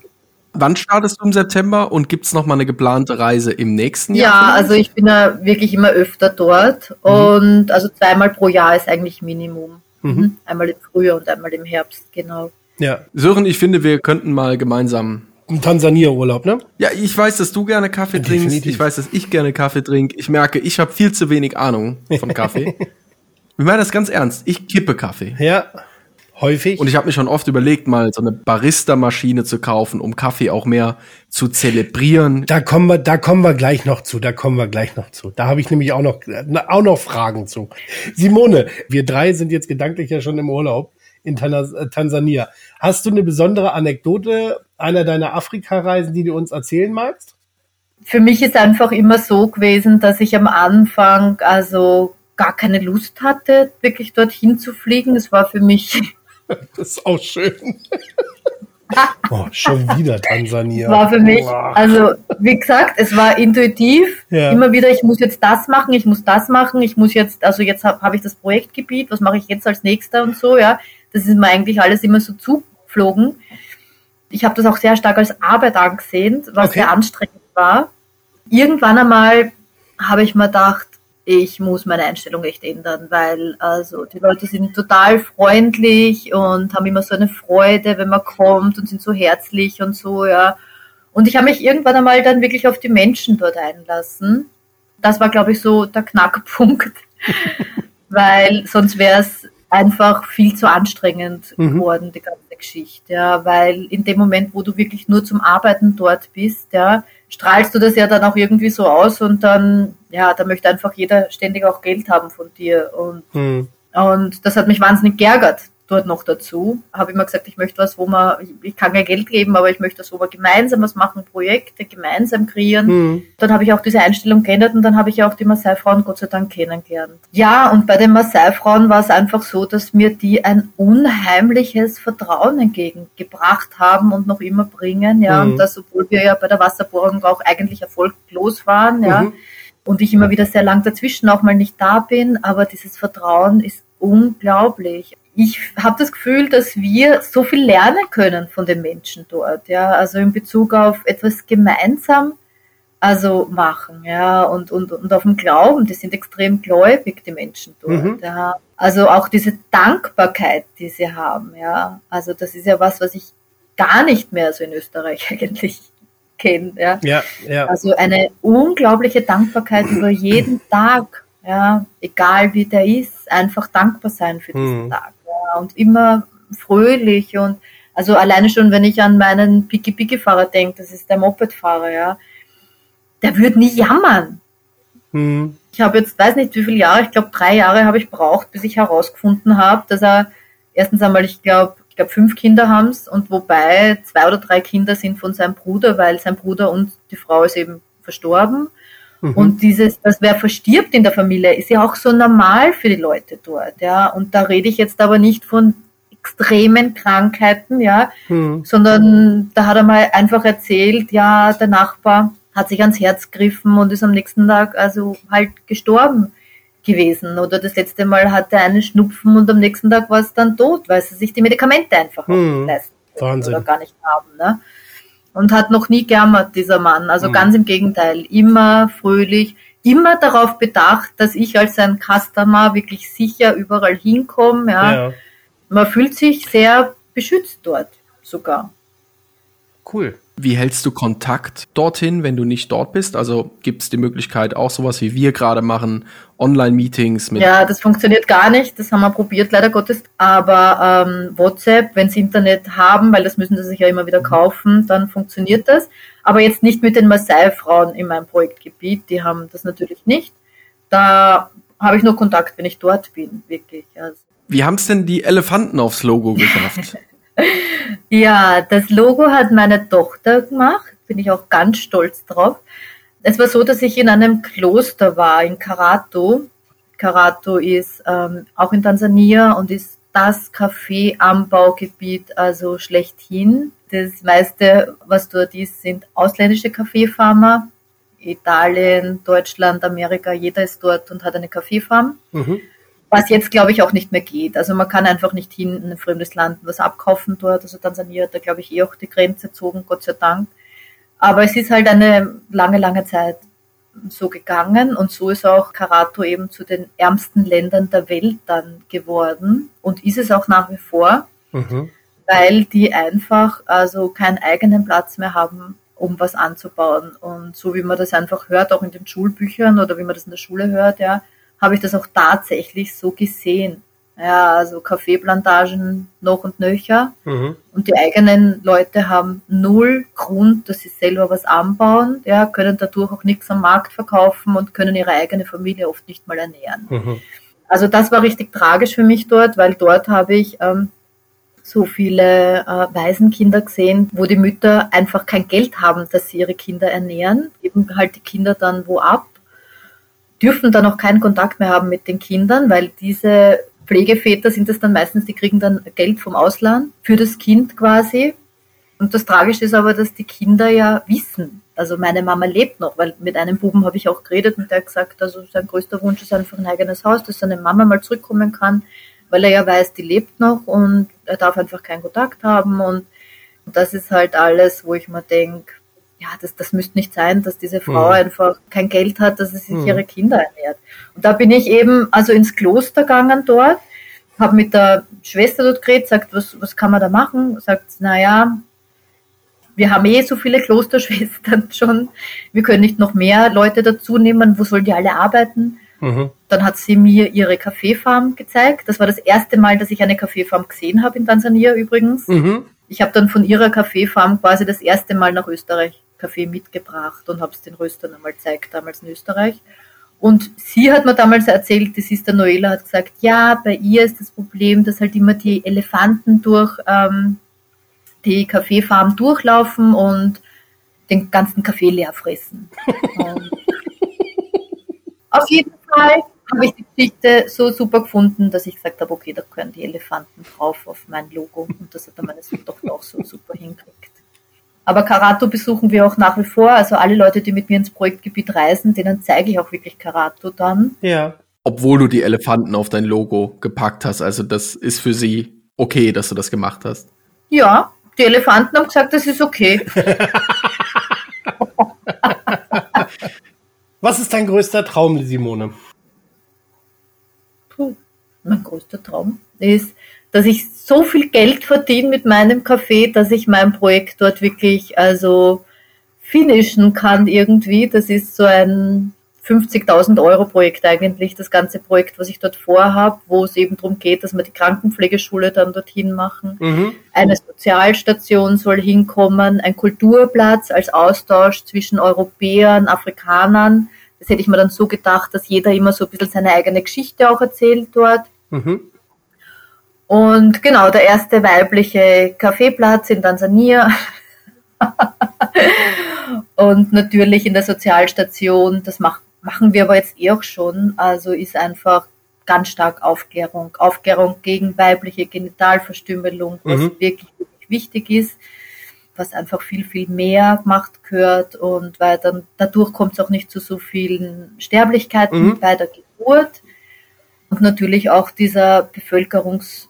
Wann startest du im September und gibt's noch mal eine geplante Reise im nächsten Jahr? Ja, vielleicht? also ich bin ja wirklich immer öfter dort und also zweimal pro Jahr ist eigentlich Minimum. Mhm. Einmal im Frühjahr und einmal im Herbst, genau. Ja. Sören, ich finde, wir könnten mal gemeinsam. Ein Tansania-Urlaub, ne? Ja, ich weiß, dass du gerne Kaffee Definitiv. trinkst. Ich weiß, dass ich gerne Kaffee trinke. Ich merke, ich habe viel zu wenig Ahnung von Kaffee. ich meine das ganz ernst. Ich kippe Kaffee. Ja. Häufig. Und ich habe mir schon oft überlegt, mal so eine Barista-Maschine zu kaufen, um Kaffee auch mehr zu zelebrieren. da kommen wir, da kommen wir gleich noch zu. Da kommen wir gleich noch zu. Da habe ich nämlich auch noch, auch noch Fragen zu. Simone, wir drei sind jetzt gedanklich ja schon im Urlaub in äh, Tansania. Hast du eine besondere Anekdote einer deiner Afrika-Reisen, die du uns erzählen magst? Für mich ist einfach immer so gewesen, dass ich am Anfang also gar keine Lust hatte, wirklich dorthin zu fliegen. Es war für mich Das ist auch schön. oh, schon wieder Tansania. war für mich, also wie gesagt, es war intuitiv. Ja. Immer wieder, ich muss jetzt das machen, ich muss das machen, ich muss jetzt, also jetzt habe hab ich das Projektgebiet, was mache ich jetzt als nächster und so, ja. Das ist mir eigentlich alles immer so zuflogen. Ich habe das auch sehr stark als Arbeit angesehen, was Okay. sehr anstrengend war. Irgendwann einmal habe ich mir gedacht, ich muss meine Einstellung echt ändern, weil also die Leute sind total freundlich und haben immer so eine Freude, wenn man kommt und sind so herzlich und so, ja. Und ich habe mich irgendwann einmal dann wirklich auf die Menschen dort einlassen. Das war, glaube ich, so der Knackpunkt, weil sonst wäre es einfach viel zu anstrengend Mhm. geworden, die ganze Geschichte. Ja, weil in dem Moment, wo du wirklich nur zum Arbeiten dort bist, ja, strahlst du das ja dann auch irgendwie so aus und dann, ja, da möchte einfach jeder ständig auch Geld haben von dir. Und Hm. und das hat mich wahnsinnig geärgert dort noch dazu. Habe immer gesagt, ich möchte was, wo man, ich kann kein Geld geben, aber ich möchte das, wo wir gemeinsam was machen, Projekte gemeinsam kreieren. Hm. Dann habe ich auch diese Einstellung geändert und dann habe ich auch die Maasai-Frauen Gott sei Dank kennengelernt. Ja, und bei den Maasai-Frauen war es einfach so, dass mir die ein unheimliches Vertrauen entgegengebracht haben und noch immer bringen. Ja, Mhm. und das, obwohl wir ja bei der Wasserbohrung auch eigentlich erfolglos waren. Ja, Mhm. und ich immer wieder sehr lang dazwischen auch mal nicht da bin, aber dieses Vertrauen ist unglaublich. Ich habe das Gefühl, dass wir so viel lernen können von den Menschen dort, ja, also in Bezug auf etwas gemeinsam also machen, ja, und, und, und auf dem Glauben, die sind extrem gläubig, die Menschen dort, Mhm. ja. Also auch diese Dankbarkeit, die sie haben, ja. Also das ist ja was, was ich gar nicht mehr so in Österreich eigentlich kenne, ja. Ja, ja. Also eine unglaubliche Dankbarkeit über jeden Tag, ja, egal wie der ist, einfach dankbar sein für diesen Mhm. Tag, und immer fröhlich und also alleine schon, wenn ich an meinen Piki-Piki-Fahrer denke, das ist der Mopedfahrer, ja, der würde nie jammern. Hm. Ich habe jetzt, weiß nicht wie viele Jahre, ich glaube drei Jahre habe ich braucht, bis ich herausgefunden habe, dass er erstens einmal, ich glaube, ich glaube fünf Kinder haben's und wobei zwei oder drei Kinder sind von seinem Bruder, weil sein Bruder und die Frau ist eben verstorben. Mhm. Und dieses, dass wer verstirbt in der Familie, ist ja auch so normal für die Leute dort, ja. Und da rede ich jetzt aber nicht von extremen Krankheiten, ja, hm. sondern da hat er mal einfach erzählt, ja, der Nachbar hat sich ans Herz gegriffen und ist am nächsten Tag also halt gestorben gewesen. Oder das letzte Mal hatte er einen Schnupfen und am nächsten Tag war es dann tot, weil sie sich die Medikamente einfach hm. nicht leisten oder gar nicht haben. Ne? Und hat noch nie gejammert, dieser Mann. Also hm. ganz im Gegenteil. Immer fröhlich, immer darauf bedacht, dass ich als ein Customer wirklich sicher überall hinkomme. Ja. ja. Man fühlt sich sehr beschützt dort sogar. Cool. Wie hältst du Kontakt dorthin, wenn du nicht dort bist? Also gibt es die Möglichkeit, auch sowas wie wir gerade machen, Online-Meetings mit. Ja, das funktioniert gar nicht. Das haben wir probiert, leider Gottes. Aber ähm, WhatsApp, wenn sie Internet haben, weil das müssen sie sich ja immer wieder kaufen, dann funktioniert das. Aber jetzt nicht mit den Maasai-Frauen in meinem Projektgebiet. Die haben das natürlich nicht. Da habe ich nur Kontakt, wenn ich dort bin, wirklich. Also. Wie haben es denn die Elefanten aufs Logo geschafft? ja, das Logo hat meine Tochter gemacht, bin ich auch ganz stolz drauf. Es war so, dass ich in einem Kloster war, in Karato. Karato ist ähm, auch in Tansania und ist das Kaffeeanbaugebiet, also schlechthin. Das meiste, was dort ist, sind ausländische Kaffeefarmer. Italien, Deutschland, Amerika, jeder ist dort und hat eine Kaffeefarm. Mhm. Was jetzt, glaube ich, auch nicht mehr geht. Also man kann einfach nicht hin in ein fremdes Land was abkaufen dort. Also Tansania hat da, glaube ich, eh auch die Grenze gezogen, Gott sei Dank. Aber es ist halt eine lange, lange Zeit so gegangen und so ist auch Karato eben zu den ärmsten Ländern der Welt dann geworden und ist es auch nach wie vor, mhm. weil die einfach also keinen eigenen Platz mehr haben, um was anzubauen. Und so wie man das einfach hört, auch in den Schulbüchern oder wie man das in der Schule hört, ja, habe ich das auch tatsächlich so gesehen. Ja, also Kaffeeplantagen noch und nöcher. Mhm. Und die eigenen Leute haben null Grund, dass sie selber was anbauen, ja, können dadurch auch nichts am Markt verkaufen und können ihre eigene Familie oft nicht mal ernähren. Mhm. Also das war richtig tragisch für mich dort, weil dort habe ich ähm, so viele äh, Waisenkinder gesehen, wo die Mütter einfach kein Geld haben, dass sie ihre Kinder ernähren, geben halt die Kinder dann wo ab dürfen dann auch keinen Kontakt mehr haben mit den Kindern, weil diese Pflegeväter sind es dann meistens, die kriegen dann Geld vom Ausland für das Kind quasi. Und das Tragische ist aber, dass die Kinder ja wissen, also meine Mama lebt noch, weil mit einem Buben habe ich auch geredet und der hat gesagt, also sein größter Wunsch ist einfach ein eigenes Haus, dass seine Mama mal zurückkommen kann, weil er ja weiß, die lebt noch und er darf einfach keinen Kontakt haben und, und das ist halt alles, wo ich mir denke, ja, das, das müsste nicht sein, dass diese Frau mhm. einfach kein Geld hat, dass sie sich mhm. ihre Kinder ernährt. Und da bin ich eben also ins Kloster gegangen dort, habe mit der Schwester dort geredet, sagt, was, was kann man da machen? Sagt, naja, wir haben eh so viele Klosterschwestern schon, wir können nicht noch mehr Leute dazu nehmen, wo sollen die alle arbeiten? Mhm. Dann hat sie mir ihre Kaffeefarm gezeigt. Das war das erste Mal, dass ich eine Kaffeefarm gesehen habe in Tansania übrigens. Mhm. Ich habe dann von ihrer Kaffeefarm quasi das erste Mal nach Österreich Kaffee mitgebracht und habe es den Röstern einmal gezeigt, damals in Österreich. Und sie hat mir damals erzählt, die Sister Noela hat gesagt, ja, bei ihr ist das Problem, dass halt immer die Elefanten durch ähm, die Kaffeefarm durchlaufen und den ganzen Kaffee leer fressen. auf jeden Fall habe ich die Geschichte so super gefunden, dass ich gesagt habe, okay, da können die Elefanten drauf auf mein Logo. Und das hat dann meine Tochter auch so super hingekriegt. Aber Karato besuchen wir auch nach wie vor. Also alle Leute, die mit mir ins Projektgebiet reisen, denen zeige ich auch wirklich Karato dann. Ja. Obwohl du die Elefanten auf dein Logo gepackt hast. Also das ist für sie okay, dass du das gemacht hast. Ja, die Elefanten haben gesagt, das ist okay. Was ist dein größter Traum, Simone? Puh, mein größter Traum ist, dass ich so viel Geld verdiene mit meinem Kaffee, dass ich mein Projekt dort wirklich also finishen kann irgendwie. Das ist so ein 50.000 Euro Projekt eigentlich, das ganze Projekt, was ich dort vorhabe, wo es eben darum geht, dass wir die Krankenpflegeschule dann dorthin machen. Mhm. Eine Sozialstation soll hinkommen, ein Kulturplatz als Austausch zwischen Europäern, Afrikanern. Das hätte ich mir dann so gedacht, dass jeder immer so ein bisschen seine eigene Geschichte auch erzählt dort. Mhm. Und genau, der erste weibliche Kaffeeplatz in Tansania. und natürlich in der Sozialstation, das macht, machen wir aber jetzt eh auch schon, also ist einfach ganz stark Aufklärung. Aufklärung gegen weibliche Genitalverstümmelung, was Mhm. wirklich, wirklich wichtig ist, was einfach viel, viel mehr gemacht gehört und weil dann dadurch kommt es auch nicht zu so vielen Sterblichkeiten Mhm. bei der Geburt. Und natürlich auch dieser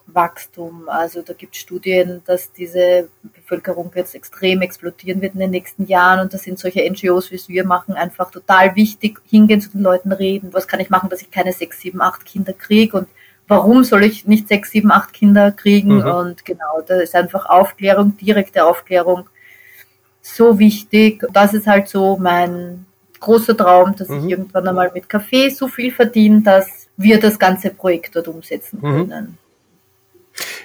Bevölkerungswachstum. Also da gibt es Studien, dass diese Bevölkerung jetzt extrem explodieren wird in den nächsten Jahren. Und da sind solche NGOs, wie es wir machen, einfach total wichtig. Hingehen zu den Leuten reden. Was kann ich machen, dass ich keine sechs, sieben, acht Kinder kriege? Und warum soll ich nicht sechs, sieben, acht Kinder kriegen? Mhm. Und genau, da ist einfach Aufklärung, direkte Aufklärung so wichtig. Das ist halt so mein großer Traum, dass Mhm. ich irgendwann einmal mit Kaffee so viel verdiene, dass wir das ganze Projekt dort umsetzen Mhm.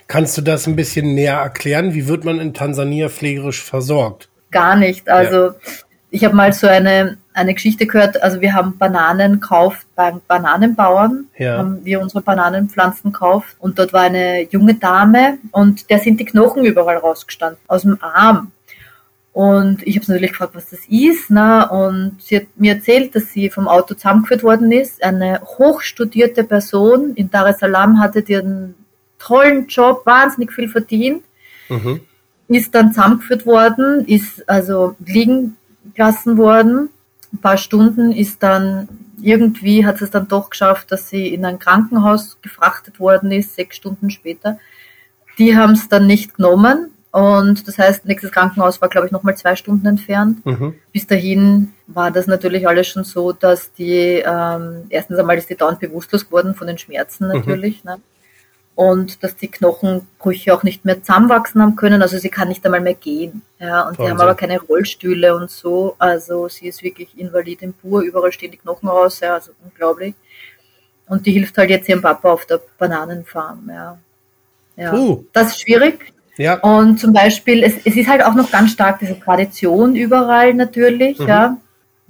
Kannst du das ein bisschen näher erklären? Wie wird man in Tansania pflegerisch versorgt? Gar nicht. Also ich habe mal so eine, eine Geschichte gehört, also wir haben Bananen gekauft beim Bananenbauern, Ja. haben wir unsere Bananenpflanzen gekauft und dort war eine junge Dame und der sind die Knochen überall rausgestanden, aus dem Arm. Und ich habe natürlich gefragt, was das ist. Ne? Und sie hat mir erzählt, dass sie vom Auto zusammengeführt worden ist. Eine hochstudierte Person in Dar es Salaam hatte einen tollen Job, wahnsinnig viel verdient Mhm. ist dann zusammengeführt worden, ist also liegen gelassen worden. Ein paar Stunden ist dann irgendwie hat es dann doch geschafft, dass sie in ein Krankenhaus gefrachtet worden ist, sechs Stunden später. Die haben es dann nicht genommen und das heißt, nächstes Krankenhaus war, glaube ich, nochmal zwei Stunden entfernt. Mhm. Bis dahin war das natürlich alles schon so, dass die, ähm, erstens einmal ist die dauernd bewusstlos geworden von den Schmerzen natürlich, ne? Und dass die Knochenbrüche auch nicht mehr zusammenwachsen haben können. Also sie kann nicht einmal mehr gehen. Ja, und die haben Wahnsinn. aber keine Rollstühle und so. Also sie ist wirklich invalid im Pur, überall stehen die Knochen raus, ja, also unglaublich. Und die hilft halt jetzt ihrem Papa auf der Bananenfarm, ja. Ja. Uh. Das ist schwierig. Ja. Und zum Beispiel, es, es ist halt auch noch ganz stark diese Tradition überall natürlich, Mhm. ja.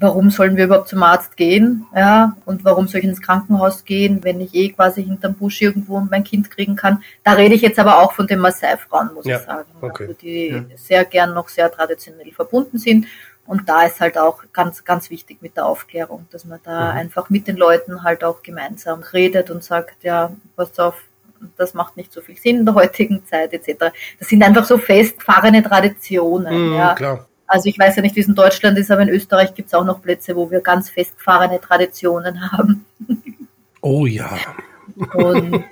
Warum sollen wir überhaupt zum Arzt gehen, ja? Und warum soll ich ins Krankenhaus gehen, wenn ich eh quasi hinterm Busch irgendwo mein Kind kriegen kann? Da rede ich jetzt aber auch von den Maasai-Frauen, muss Ja, ich sagen. okay. Also die Ja. sehr gern noch sehr traditionell verbunden sind. Und da ist halt auch ganz, ganz wichtig mit der Aufklärung, dass man da Mhm. einfach mit den Leuten halt auch gemeinsam redet und sagt, ja, pass auf, das macht nicht so viel Sinn in der heutigen Zeit etc. Das sind einfach so festgefahrene Traditionen. Mhm, ja. Klar. Also ich weiß ja nicht, wie es in Deutschland ist, aber in Österreich gibt es auch noch Plätze, wo wir ganz festgefahrene Traditionen haben. Oh ja. Und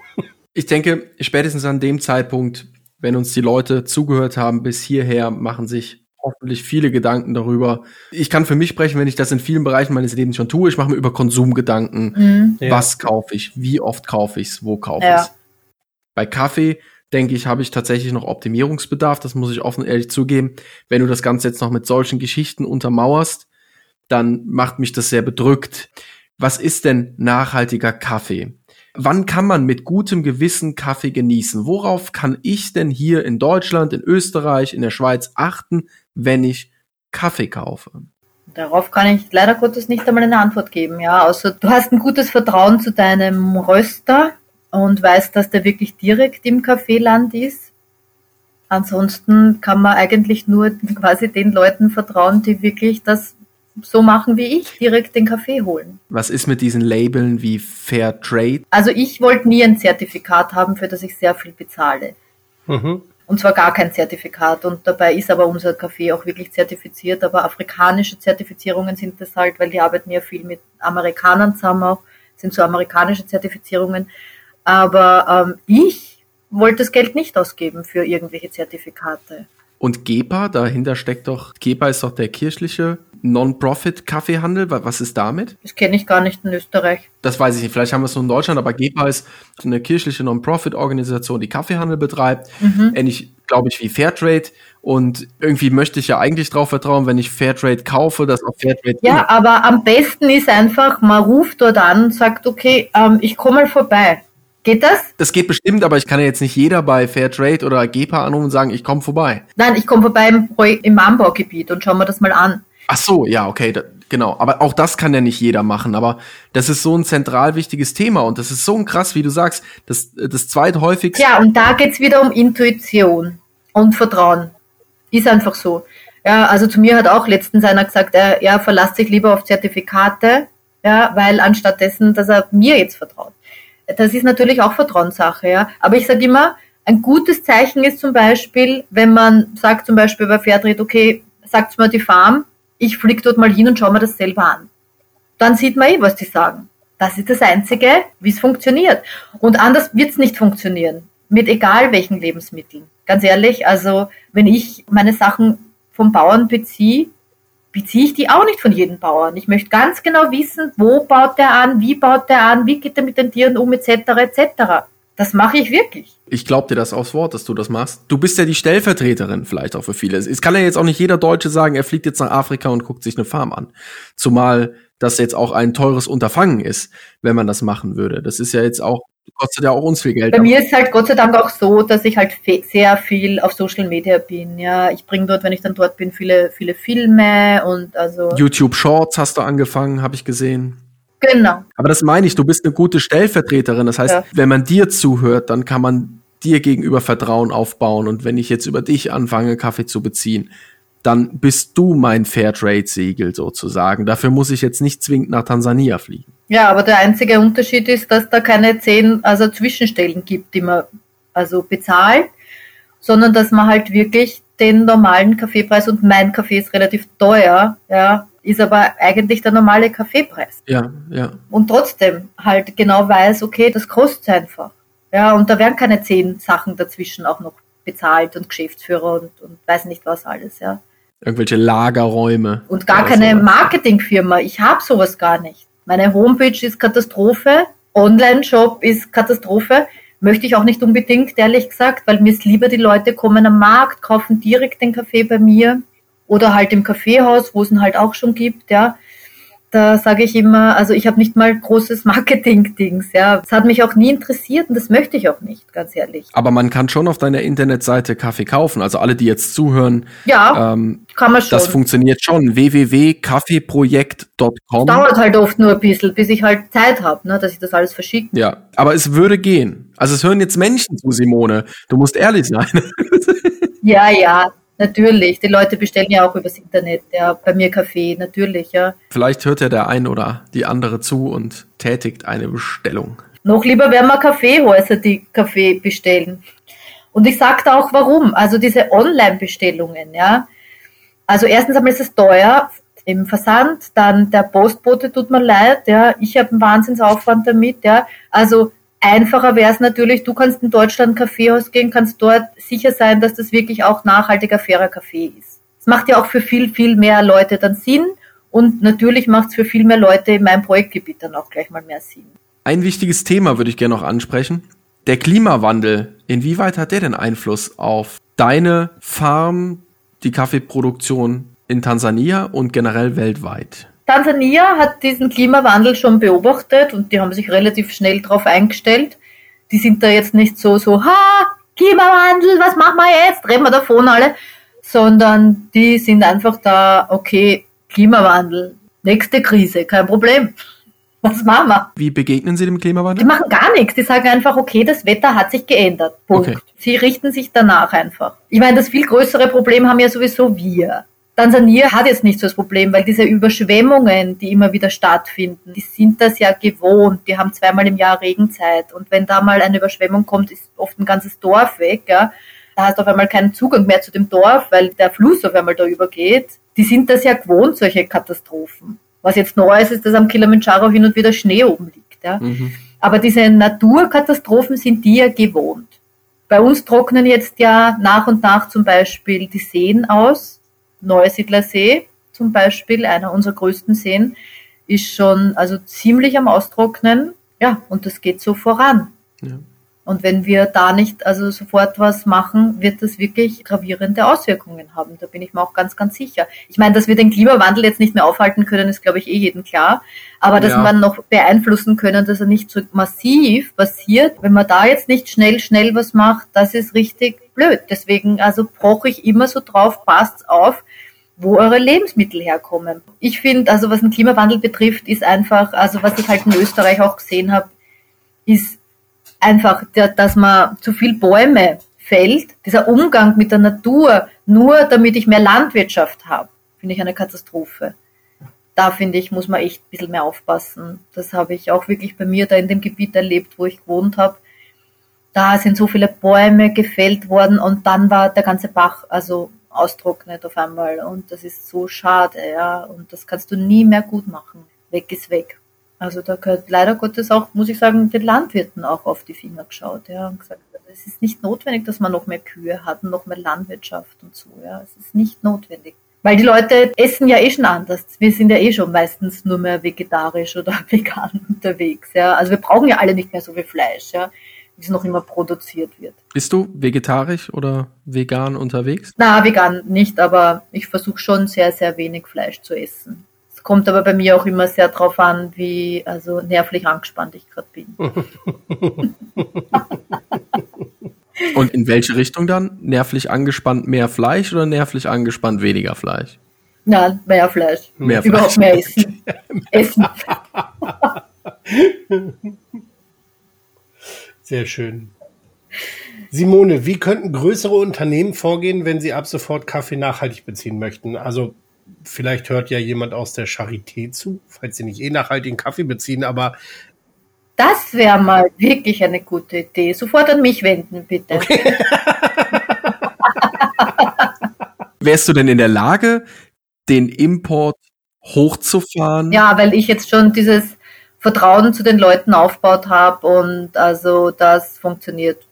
Ich denke, spätestens an dem Zeitpunkt, wenn uns die Leute zugehört haben bis hierher, machen sich hoffentlich viele Gedanken darüber. Ich kann für mich sprechen, wenn ich das in vielen Bereichen meines Lebens schon tue. Ich mache mir über Konsum Gedanken. mh, Ja. Was kaufe ich? Wie oft kaufe ich es? Wo kaufe Ja. ich es? Bei Kaffee, denke ich, habe ich tatsächlich noch Optimierungsbedarf. Das muss ich offen ehrlich zugeben. Wenn du das Ganze jetzt noch mit solchen Geschichten untermauerst, dann macht mich das sehr bedrückt. Was ist denn nachhaltiger Kaffee? Wann kann man mit gutem Gewissen Kaffee genießen? Worauf kann ich denn hier in Deutschland, in Österreich, in der Schweiz achten, wenn ich Kaffee kaufe? darauf kann ich leider Gottes nicht einmal eine Antwort geben. Ja, außer du hast ein gutes Vertrauen zu deinem Röster und weißt, dass der wirklich direkt im Kaffeeland ist. Ansonsten kann man eigentlich nur quasi den Leuten vertrauen, die wirklich das so machen wie ich, direkt den Kaffee holen. Was ist mit diesen Labeln wie Fair Trade? Also ich wollte nie ein Zertifikat haben, für das ich sehr viel bezahle. Mhm. Und zwar gar kein Zertifikat. Und dabei ist aber unser Kaffee auch wirklich zertifiziert. Aber afrikanische Zertifizierungen sind das halt, weil die arbeiten ja viel mit Amerikanern zusammen auch, sind so amerikanische Zertifizierungen. Aber ähm, ich wollte das Geld nicht ausgeben für irgendwelche Zertifikate. Und GEPA, dahinter steckt doch, GEPA ist doch der kirchliche Non-Profit-Kaffeehandel. Wa- Was ist damit? Das kenne ich gar nicht in Österreich. Das weiß ich nicht. Vielleicht haben wir es nur in Deutschland, aber GEPA ist eine kirchliche Non-Profit-Organisation, die Kaffeehandel betreibt. Mhm. Ähnlich, glaube ich, wie Fairtrade. Und irgendwie möchte ich ja eigentlich darauf vertrauen, wenn ich Fairtrade kaufe, dass auch Fairtrade. Ja, aber am besten ist einfach, man ruft dort an und sagt, okay, ähm, ich komme mal vorbei. Geht das? Das geht bestimmt, aber ich kann ja jetzt nicht jeder bei Fairtrade oder GEPA anrufen und sagen, ich komme vorbei. Nein, ich komme vorbei im, im Anbaugebiet und schauen wir das mal an. Ach so, ja, okay, da, genau. Aber auch das kann ja nicht jeder machen. Aber das ist so ein zentral wichtiges Thema und das ist so ein krass, wie du sagst, das, das zweithäufigste. Ja, und da geht's wieder um Intuition und Vertrauen. Ist einfach so. Ja, also zu mir hat auch letztens einer gesagt, er, er verlasst sich lieber auf Zertifikate, ja, weil anstatt dessen, dass er mir jetzt vertraut. Das ist natürlich auch Vertrauenssache, ja. Aber ich sage immer, ein gutes Zeichen ist zum Beispiel, wenn man sagt zum Beispiel bei Fairtrade, okay, sagt mir die Farm, ich fliege dort mal hin und schaue mir das selber an. Dann sieht man eh, was die sagen. Das ist das Einzige, wie es funktioniert. Und anders wird es nicht funktionieren. Mit egal welchen Lebensmitteln. Ganz ehrlich, also wenn ich meine Sachen vom Bauern beziehe, beziehe ich die auch nicht von jedem Bauern. Ich möchte ganz genau wissen, wo baut der an, wie baut der an, wie geht er mit den Tieren um, etc. etc. Das mache ich wirklich. Ich glaube dir das aufs Wort, dass du das machst. Du bist ja die Stellvertreterin vielleicht auch für viele. Es kann ja jetzt auch nicht jeder Deutsche sagen, er fliegt jetzt nach Afrika und guckt sich eine Farm an. Zumal das jetzt auch ein teures Unterfangen ist, wenn man das machen würde. Das ist ja jetzt auch, kostet ja auch uns viel Geld. Bei mir ist halt Gott sei Dank auch so, dass ich halt sehr viel auf Social Media bin. Ja, ich bringe dort, wenn ich dann dort bin, viele, viele Filme und also. YouTube Shorts hast du angefangen, habe ich gesehen. Genau. Aber das meine ich, du bist eine gute Stellvertreterin. Das heißt, ja. wenn man dir zuhört, dann kann man dir gegenüber Vertrauen aufbauen. Und wenn ich jetzt über dich anfange, Kaffee zu beziehen, dann bist du mein Fairtrade-Siegel sozusagen. Dafür muss ich jetzt nicht zwingend nach Tansania fliegen. Ja, aber der einzige Unterschied ist, dass da keine zehn also Zwischenstellen gibt, die man also bezahlt, sondern dass man halt wirklich den normalen Kaffeepreis und mein Kaffee ist relativ teuer, ja, ist aber eigentlich der normale Kaffeepreis. Ja, ja. Und trotzdem halt genau weiß, okay, das kostet einfach. Ja, und da werden keine zehn Sachen dazwischen auch noch bezahlt und Geschäftsführer und, und weiß nicht was alles, ja. Irgendwelche Lagerräume. Und gar keine sowas. Marketingfirma. Ich habe sowas gar nicht. Meine Homepage ist Katastrophe, Online-Shop ist Katastrophe. Möchte ich auch nicht unbedingt, ehrlich gesagt, weil mir ist lieber, die Leute kommen am Markt, kaufen direkt den Kaffee bei mir oder halt im Kaffeehaus, wo es ihn halt auch schon gibt, ja. Da sage ich immer, also ich habe nicht mal großes Marketing-Dings, ja. Das hat mich auch nie interessiert und das möchte ich auch nicht, ganz ehrlich. Aber man kann schon auf deiner Internetseite Kaffee kaufen. Also alle, die jetzt zuhören, ja, ähm, kann man schon. Das funktioniert schon. www.kaffeeprojekt.com. Dauert halt oft nur ein bisschen, bis ich halt Zeit habe, ne, dass ich das alles verschicke. Ja, aber es würde gehen. Also es hören jetzt Menschen zu, Simone. Du musst ehrlich sein. ja, ja, Natürlich, die Leute bestellen ja auch übers Internet, ja, bei mir Kaffee, natürlich, ja. Vielleicht hört ja der ein oder die andere zu und tätigt eine Bestellung. Noch lieber werden wir Kaffeehäuser, die Kaffee bestellen. Und ich sagte auch warum. Also diese Online-Bestellungen, ja. Also erstens einmal ist es teuer im Versand, dann der Postbote tut mir leid, ja. Ich habe einen Wahnsinnsaufwand damit, ja. Also Einfacher wäre es natürlich, du kannst in Deutschland Kaffeehaus gehen, kannst dort sicher sein, dass das wirklich auch nachhaltiger, fairer Kaffee ist. Es macht ja auch für viel, viel mehr Leute dann Sinn und natürlich macht es für viel mehr Leute in meinem Projektgebiet dann auch gleich mal mehr Sinn. Ein wichtiges Thema würde ich gerne noch ansprechen. Der Klimawandel. Inwieweit hat der denn Einfluss auf deine Farm, die Kaffeeproduktion in Tansania und generell weltweit? Tansania hat diesen Klimawandel schon beobachtet und die haben sich relativ schnell darauf eingestellt. Die sind da jetzt nicht so, so, ha, Klimawandel, was machen wir jetzt? Reden wir davon alle. Sondern die sind einfach da, okay, Klimawandel, nächste Krise, kein Problem. Was machen wir? Wie begegnen Sie dem Klimawandel? Die machen gar nichts. Die sagen einfach, okay, das Wetter hat sich geändert. Punkt. Okay. Sie richten sich danach einfach. Ich meine, das viel größere Problem haben ja sowieso wir. Tansania hat jetzt nicht so das Problem, weil diese Überschwemmungen, die immer wieder stattfinden, die sind das ja gewohnt. Die haben zweimal im Jahr Regenzeit. Und wenn da mal eine Überschwemmung kommt, ist oft ein ganzes Dorf weg. Ja. Da hast du auf einmal keinen Zugang mehr zu dem Dorf, weil der Fluss auf einmal da übergeht. Die sind das ja gewohnt, solche Katastrophen. Was jetzt neu ist, ist, dass am Kilimanjaro hin und wieder Schnee oben liegt. Ja. Mhm. Aber diese Naturkatastrophen sind die ja gewohnt. Bei uns trocknen jetzt ja nach und nach zum Beispiel die Seen aus Neusiedler See zum Beispiel, einer unserer größten Seen, ist schon also ziemlich am Austrocknen. Ja, und das geht so voran. Ja. Und wenn wir da nicht also sofort was machen, wird das wirklich gravierende Auswirkungen haben. Da bin ich mir auch ganz, ganz sicher. Ich meine, dass wir den Klimawandel jetzt nicht mehr aufhalten können, ist, glaube ich, eh jedem klar. Aber dass ja. man noch beeinflussen können, dass er nicht so massiv passiert, wenn man da jetzt nicht schnell, schnell was macht, das ist richtig blöd. Deswegen also brauche ich immer so drauf, passt auf, wo eure Lebensmittel herkommen. Ich finde, also was den Klimawandel betrifft, ist einfach, also was ich halt in Österreich auch gesehen habe, ist einfach, dass man zu viel Bäume fällt. Dieser Umgang mit der Natur, nur damit ich mehr Landwirtschaft habe, finde ich eine Katastrophe. da finde ich, muss man echt ein bisschen mehr aufpassen. Das habe ich auch wirklich bei mir da in dem Gebiet erlebt, wo ich gewohnt habe. Da sind so viele Bäume gefällt worden und dann war der ganze Bach also austrocknet auf einmal und das ist so schade, ja, und das kannst du nie mehr gut machen. Weg ist weg. Also da gehört leider Gottes auch, muss ich sagen, den Landwirten auch auf die Finger geschaut, ja, und gesagt, es ist nicht notwendig, dass man noch mehr Kühe hat und noch mehr Landwirtschaft und so, ja, es ist nicht notwendig. Weil die Leute essen ja eh schon anders. Wir sind ja eh schon meistens nur mehr vegetarisch oder vegan unterwegs, ja. Also wir brauchen ja alle nicht mehr so viel Fleisch, ja wie es noch immer produziert wird. Bist du vegetarisch oder vegan unterwegs? Na, vegan nicht, aber ich versuche schon sehr, sehr wenig Fleisch zu essen. Es kommt aber bei mir auch immer sehr darauf an, wie also nervlich angespannt ich gerade bin. Und in welche Richtung dann? Nervlich angespannt mehr Fleisch oder nervlich angespannt weniger Fleisch? Na, mehr Fleisch. Mehr Überhaupt Fleisch. mehr essen. essen. Sehr schön. Simone, wie könnten größere Unternehmen vorgehen, wenn sie ab sofort Kaffee nachhaltig beziehen möchten? Also vielleicht hört ja jemand aus der Charité zu, falls sie nicht eh nachhaltigen Kaffee beziehen, aber Das wäre mal wirklich eine gute Idee. Sofort an mich wenden, bitte. Wärst du denn in der Lage, den Import hochzufahren? Ja, weil ich jetzt schon dieses Vertrauen zu den Leuten aufgebaut habe und also das funktioniert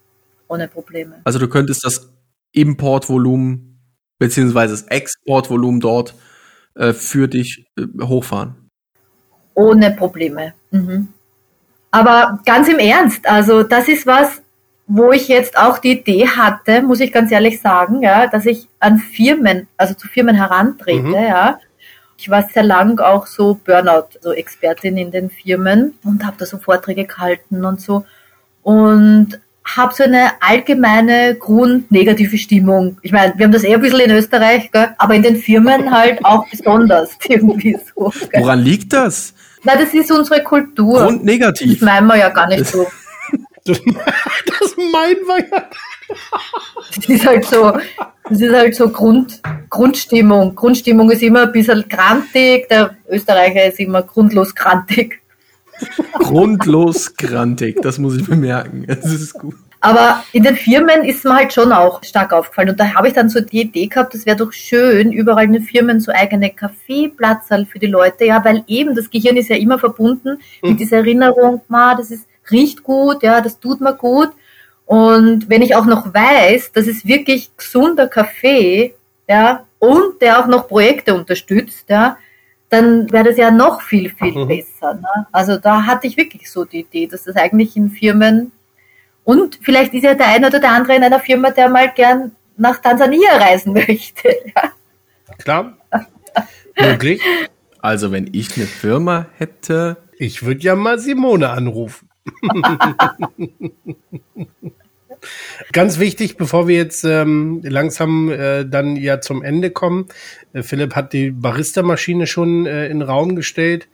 ohne Probleme. Also du könntest das Importvolumen beziehungsweise das Exportvolumen dort äh, für dich äh, hochfahren. Ohne Probleme. Mhm. Aber ganz im Ernst, also das ist was, wo ich jetzt auch die Idee hatte, muss ich ganz ehrlich sagen, ja, dass ich an Firmen, also zu Firmen herantrete, Mhm. ja. Ich war sehr lang auch so Burnout, so Expertin in den Firmen und habe da so Vorträge gehalten und so und habe so eine allgemeine grundnegative Stimmung. Ich meine, wir haben das eher ein bisschen in Österreich, gell? aber in den Firmen halt auch besonders irgendwie so. Gell? Woran liegt das? Na, das ist unsere Kultur. Das Grundnegativ. meinen wir ja gar nicht so. das, das meinen wir ja. Das ist halt so, das ist halt so Grund, Grundstimmung. Grundstimmung ist immer ein bisschen grantig, der Österreicher ist immer grundlos grantig. Grundlos grantig. Das muss ich bemerken. Das ist gut. Aber in den Firmen ist mir halt schon auch stark aufgefallen. Und da habe ich dann so die Idee gehabt, das wäre doch schön, überall in den Firmen so eigene Kaffeeplatzerl für die Leute. Ja, weil eben das Gehirn ist ja immer verbunden mit dieser Erinnerung, ma, das ist, riecht gut, ja, das tut mir gut. Und wenn ich auch noch weiß, dass es wirklich gesunder Kaffee, ja, und der auch noch Projekte unterstützt, ja, dann wäre das ja noch viel, viel Mhm. besser. Ne? Also da hatte ich wirklich so die Idee, dass das eigentlich in Firmen und vielleicht ist ja der eine oder der andere in einer Firma, der mal gern nach Tansania reisen möchte. Ja. Klar. Möglich. Also wenn ich eine Firma hätte, Ich würde ja mal Simone anrufen. Ganz wichtig, bevor wir jetzt ähm, langsam äh, dann ja zum Ende kommen. Äh, Philipp hat die Barista-Maschine schon äh, in den Raum gestellt.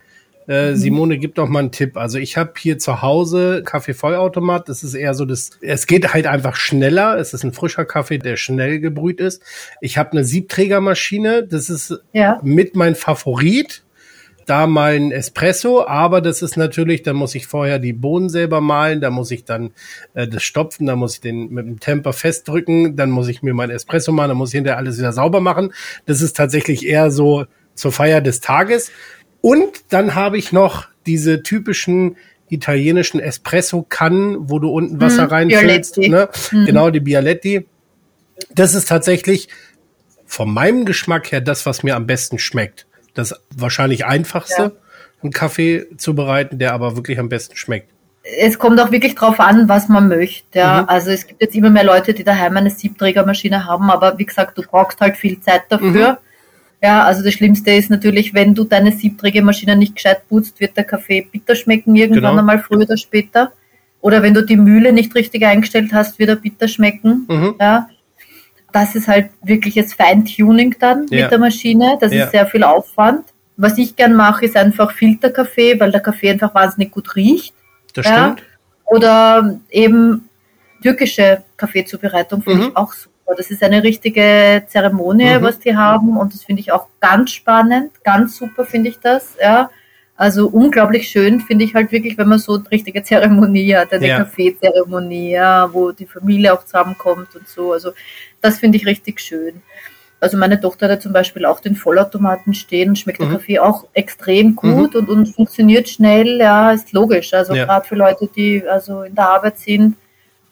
Äh, Simone, gib doch mal einen Tipp. Also ich habe hier zu Hause Kaffeevollautomat. Das ist eher so das. Es geht halt einfach schneller. Es ist ein frischer Kaffee, der schnell gebrüht ist. Ich habe eine Siebträgermaschine. Das ist Ja. mit mein Favorit da mal ein Espresso, aber das ist natürlich, da muss ich vorher die Bohnen selber mahlen, da muss ich dann äh, das stopfen, da muss ich den mit dem Temper festdrücken, dann muss ich mir mein Espresso machen, dann muss ich hinterher alles wieder sauber machen. Das ist tatsächlich eher so zur Feier des Tages. Und dann habe ich noch diese typischen italienischen Espresso-Kannen, wo du unten Wasser Mhm, reinfüllst. Ne? Mhm. Genau, die Bialetti. Das ist tatsächlich von meinem Geschmack her das, was mir am besten schmeckt. Das wahrscheinlich einfachste, Ja. einen Kaffee zu bereiten, der aber wirklich am besten schmeckt. Es kommt auch wirklich drauf an, was man möchte. Ja. Mhm. Also es gibt jetzt immer mehr Leute, die daheim eine Siebträgermaschine haben, aber wie gesagt, du brauchst halt viel Zeit dafür. Mhm. Ja, also das Schlimmste ist natürlich, wenn du deine Siebträgermaschine nicht gescheit putzt, wird der Kaffee bitter schmecken irgendwann Genau. einmal früher oder später. Oder wenn du die Mühle nicht richtig eingestellt hast, wird er bitter schmecken. Mhm. Ja. Das ist halt wirkliches Feintuning dann Ja. mit der Maschine. Das Ja. ist sehr viel Aufwand. Was ich gern mache, ist einfach Filterkaffee, weil der Kaffee einfach wahnsinnig gut riecht. Das Ja. stimmt. Oder eben türkische Kaffeezubereitung finde Mhm. ich auch super. Das ist eine richtige Zeremonie, Mhm. was die haben und das finde ich auch ganz spannend, ganz super finde ich das, ja. Also unglaublich schön finde ich halt wirklich, wenn man so eine richtige Zeremonie hat, eine Ja. Kaffeezeremonie, ja, wo die Familie auch zusammenkommt und so. Also das finde ich richtig schön. Also meine Tochter hat ja zum Beispiel auch den Vollautomaten stehen schmeckt der Mhm. Kaffee auch extrem gut und, und funktioniert schnell, ja, ist logisch. Also Ja. gerade für Leute, die also in der Arbeit sind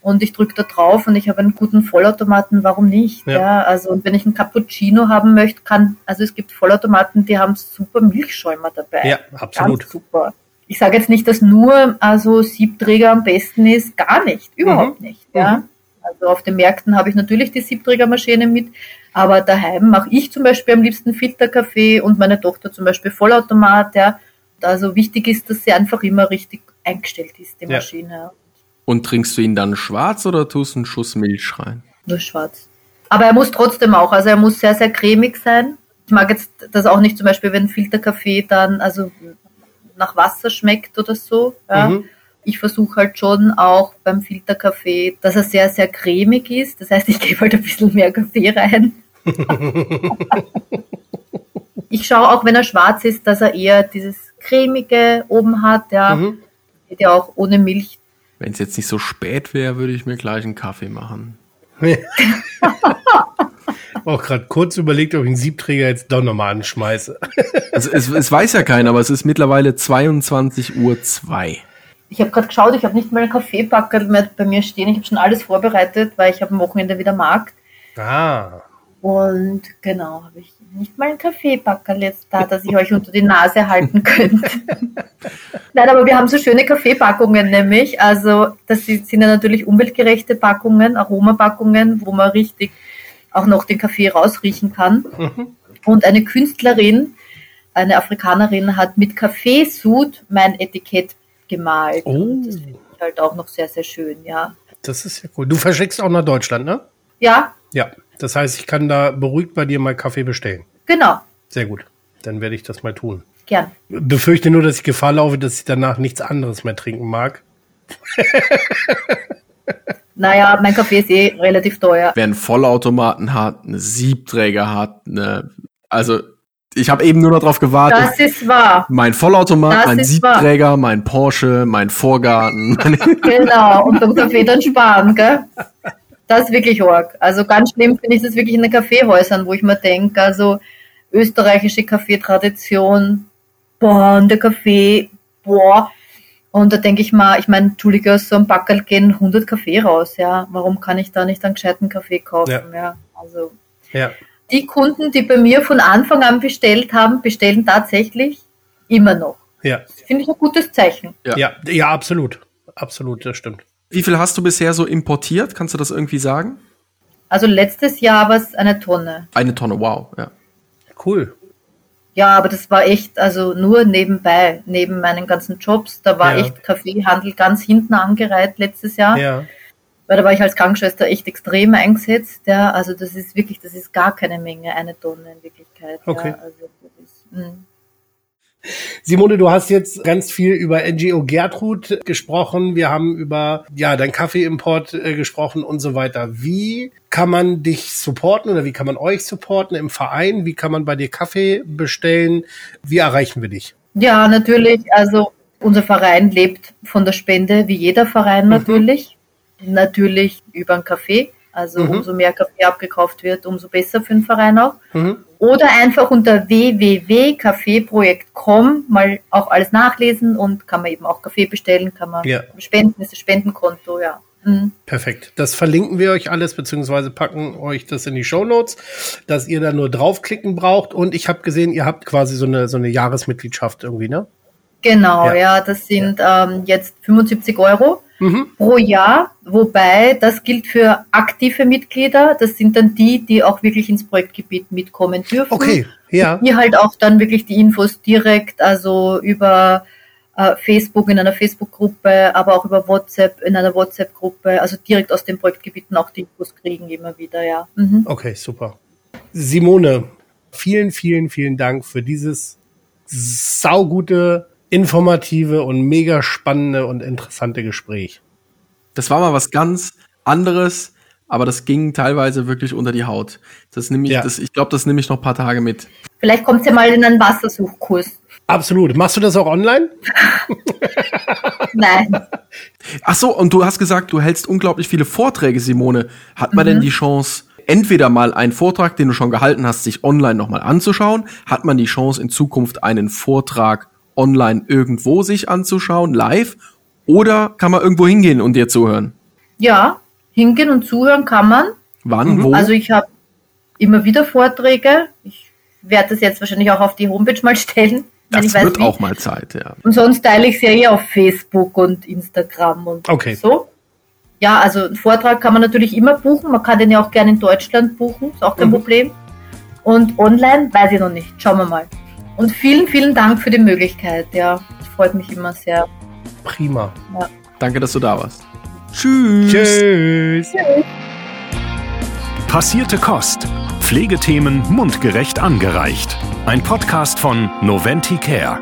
und ich drücke da drauf und ich habe einen guten Vollautomaten, warum nicht? Ja. Ja. also und wenn ich einen Cappuccino haben möchte, kann, also es gibt Vollautomaten, die haben super Milchschäumer dabei. Ja, absolut. Ganz super. Ich sage jetzt nicht, dass nur also Siebträger am besten ist, gar nicht, überhaupt Mhm. nicht. Ja. Also auf den Märkten habe ich natürlich die Siebträgermaschine mit, aber daheim mache ich zum Beispiel am liebsten Filterkaffee und meine Tochter zum Beispiel Vollautomat. Ja. Also wichtig ist, dass sie einfach immer richtig eingestellt ist, die Ja. Maschine. Und trinkst du ihn dann schwarz oder tust einen Schuss Milch rein? Nur schwarz. Aber er muss trotzdem auch, also er muss sehr, sehr cremig sein. Ich mag jetzt das auch nicht zum Beispiel, wenn Filterkaffee dann also nach Wasser schmeckt oder so. Ja. Mhm. Ich versuche halt schon auch beim Filterkaffee, dass er sehr, sehr cremig ist. Das heißt, ich gebe halt ein bisschen mehr Kaffee rein. ich schaue auch, wenn er schwarz ist, dass er eher dieses cremige oben hat. Ja, Mhm. geht ja auch ohne Milch. Wenn es jetzt nicht so spät wäre, würde ich mir gleich einen Kaffee machen. Auch gerade kurz überlegt, ob ich einen Siebträger jetzt doch nochmal anschmeiße. Also es, es weiß ja keiner, aber es ist mittlerweile 22 Uhr 2. Ich habe gerade geschaut, ich habe nicht mal einen Kaffeepackerl mehr bei mir stehen. Ich habe schon alles vorbereitet, weil ich habe am Wochenende wieder Markt. Ah. Und genau, habe ich nicht mal einen Kaffeepackerl jetzt da, dass ich euch unter die Nase halten könnte. Nein, aber wir haben so schöne Kaffeepackungen nämlich. Also das sind ja natürlich umweltgerechte Packungen, Aromapackungen, wo man richtig auch noch den Kaffee rausriechen kann. Und eine Künstlerin, eine Afrikanerin, hat mit Kaffeesud mein Etikett gemalt. Oh. Das finde ich halt auch noch sehr, sehr schön, ja. Das ist ja cool. Du verschickst auch nach Deutschland, ne? Ja, Ja. Das heißt, ich kann da beruhigt bei dir mal Kaffee bestellen. genau, Sehr gut. Dann werde ich das mal tun. gern. Befürchte nur, dass ich Gefahr laufe, dass ich danach nichts anderes mehr trinken mag. Naja, mein Kaffee ist eh relativ teuer. Wer einen Vollautomaten hat, eine Siebträger hat, eine, also ich habe eben nur noch drauf gewartet. Das ist wahr. mein Vollautomat, Das mein ist wahr. Siebträger, mein Porsche, mein Vorgarten. Genau, und beim Kaffee dann sparen, gell? Das ist wirklich arg. Also ganz schlimm finde ich das wirklich in den Kaffeehäusern, wo ich mir denke, also österreichische Kaffeetradition, boah, und der Kaffee, boah. Und da denke ich mal, ich meine, Entschuldige, aus so einem Backerl gehen 100 Kaffee raus, ja. Warum kann ich da nicht einen gescheiten Kaffee kaufen, Ja. ja? Also Ja. die Kunden, die bei mir von Anfang an bestellt haben, bestellen tatsächlich immer noch. Ja. Finde ich ein gutes Zeichen. Ja. Ja. Ja, absolut. Absolut, das stimmt. Wie viel hast du bisher so importiert? Kannst du das irgendwie sagen? Also letztes Jahr war es eine Tonne. Eine Tonne, wow. Ja. Cool. Ja, aber das war echt, also nur nebenbei, neben meinen ganzen Jobs. Da war Ja. echt Kaffeehandel ganz hinten angereiht letztes Jahr. Ja. Weil da war ich als Krankenschwester echt extrem eingesetzt. Ja, also das ist wirklich, das ist gar keine Menge, eine Tonne in Wirklichkeit. Okay. Ja, also das ist, mh. Simone, du hast jetzt ganz viel über NGO Gertrud gesprochen. Wir haben über ja dein Kaffeeimport äh, gesprochen und so weiter. Wie kann man dich supporten oder wie kann man euch supporten im Verein? Wie kann man bei dir Kaffee bestellen? Wie erreichen wir dich? Ja, natürlich. Also unser Verein lebt von der Spende, wie jeder Verein natürlich. Natürlich über einen Kaffee. Also Mhm. umso mehr Kaffee abgekauft wird, umso besser für den Verein auch. Mhm. Oder einfach unter www.kaffeeprojekt.com mal auch alles nachlesen und kann man eben auch Kaffee bestellen, kann man Ja. spenden, ist das Spendenkonto, ja. Mhm. Perfekt. Das verlinken wir euch alles, beziehungsweise packen euch das in die Show Notes, dass ihr da nur draufklicken braucht. Und ich habe gesehen, ihr habt quasi so eine, so eine Jahresmitgliedschaft irgendwie, ne? Genau, Ja. ja, das sind ähm, jetzt 75 Euro Mhm. pro Jahr, wobei das gilt für aktive Mitglieder. Das sind dann die, die auch wirklich ins Projektgebiet mitkommen dürfen. Okay, ja. Die halt auch dann wirklich die Infos direkt, also über äh, Facebook in einer Facebook-Gruppe, aber auch über WhatsApp in einer WhatsApp-Gruppe, also direkt aus den Projektgebieten auch die Infos kriegen immer wieder, ja. Mhm. Okay, super. Simone, vielen, vielen, vielen Dank für dieses saugute, informative und mega spannende und interessante Gespräch. Das war mal was ganz anderes, aber das ging teilweise wirklich unter die Haut. Das nehme ich, Ja. das, ich glaube, das nehme ich noch ein paar Tage mit. Vielleicht kommt ja mal in einen Wassersuchkurs. Absolut. Machst du das auch online? Nein. Ach so, und du hast gesagt, du hältst unglaublich viele Vorträge, Simone. Hat man denn die Chance, entweder mal einen Vortrag, den du schon gehalten hast, sich online nochmal anzuschauen? Hat man die Chance, in Zukunft einen Vortrag online irgendwo sich anzuschauen, live? Oder kann man irgendwo hingehen und dir zuhören? Ja, hingehen und zuhören kann man. Wann, wo? Also ich habe immer wieder Vorträge. Ich werde das jetzt wahrscheinlich auch auf die Homepage mal stellen. wenn das ich weiß, wird wie. auch mal Zeit, ja. Und sonst teile ich es ja eh auf Facebook und Instagram und Okay. so. Ja, also einen Vortrag kann man natürlich immer buchen. Man kann den ja auch gerne in Deutschland buchen, ist auch kein Mhm. Problem. Und online weiß ich noch nicht. Schauen wir mal. Und vielen, vielen Dank für die Möglichkeit. Ja, das freut mich immer sehr. Prima. Danke, dass du da warst. Tschüss. Tschüss. Passierte Kost. Pflegethemen mundgerecht angereicht. Ein Podcast von Noventi Care.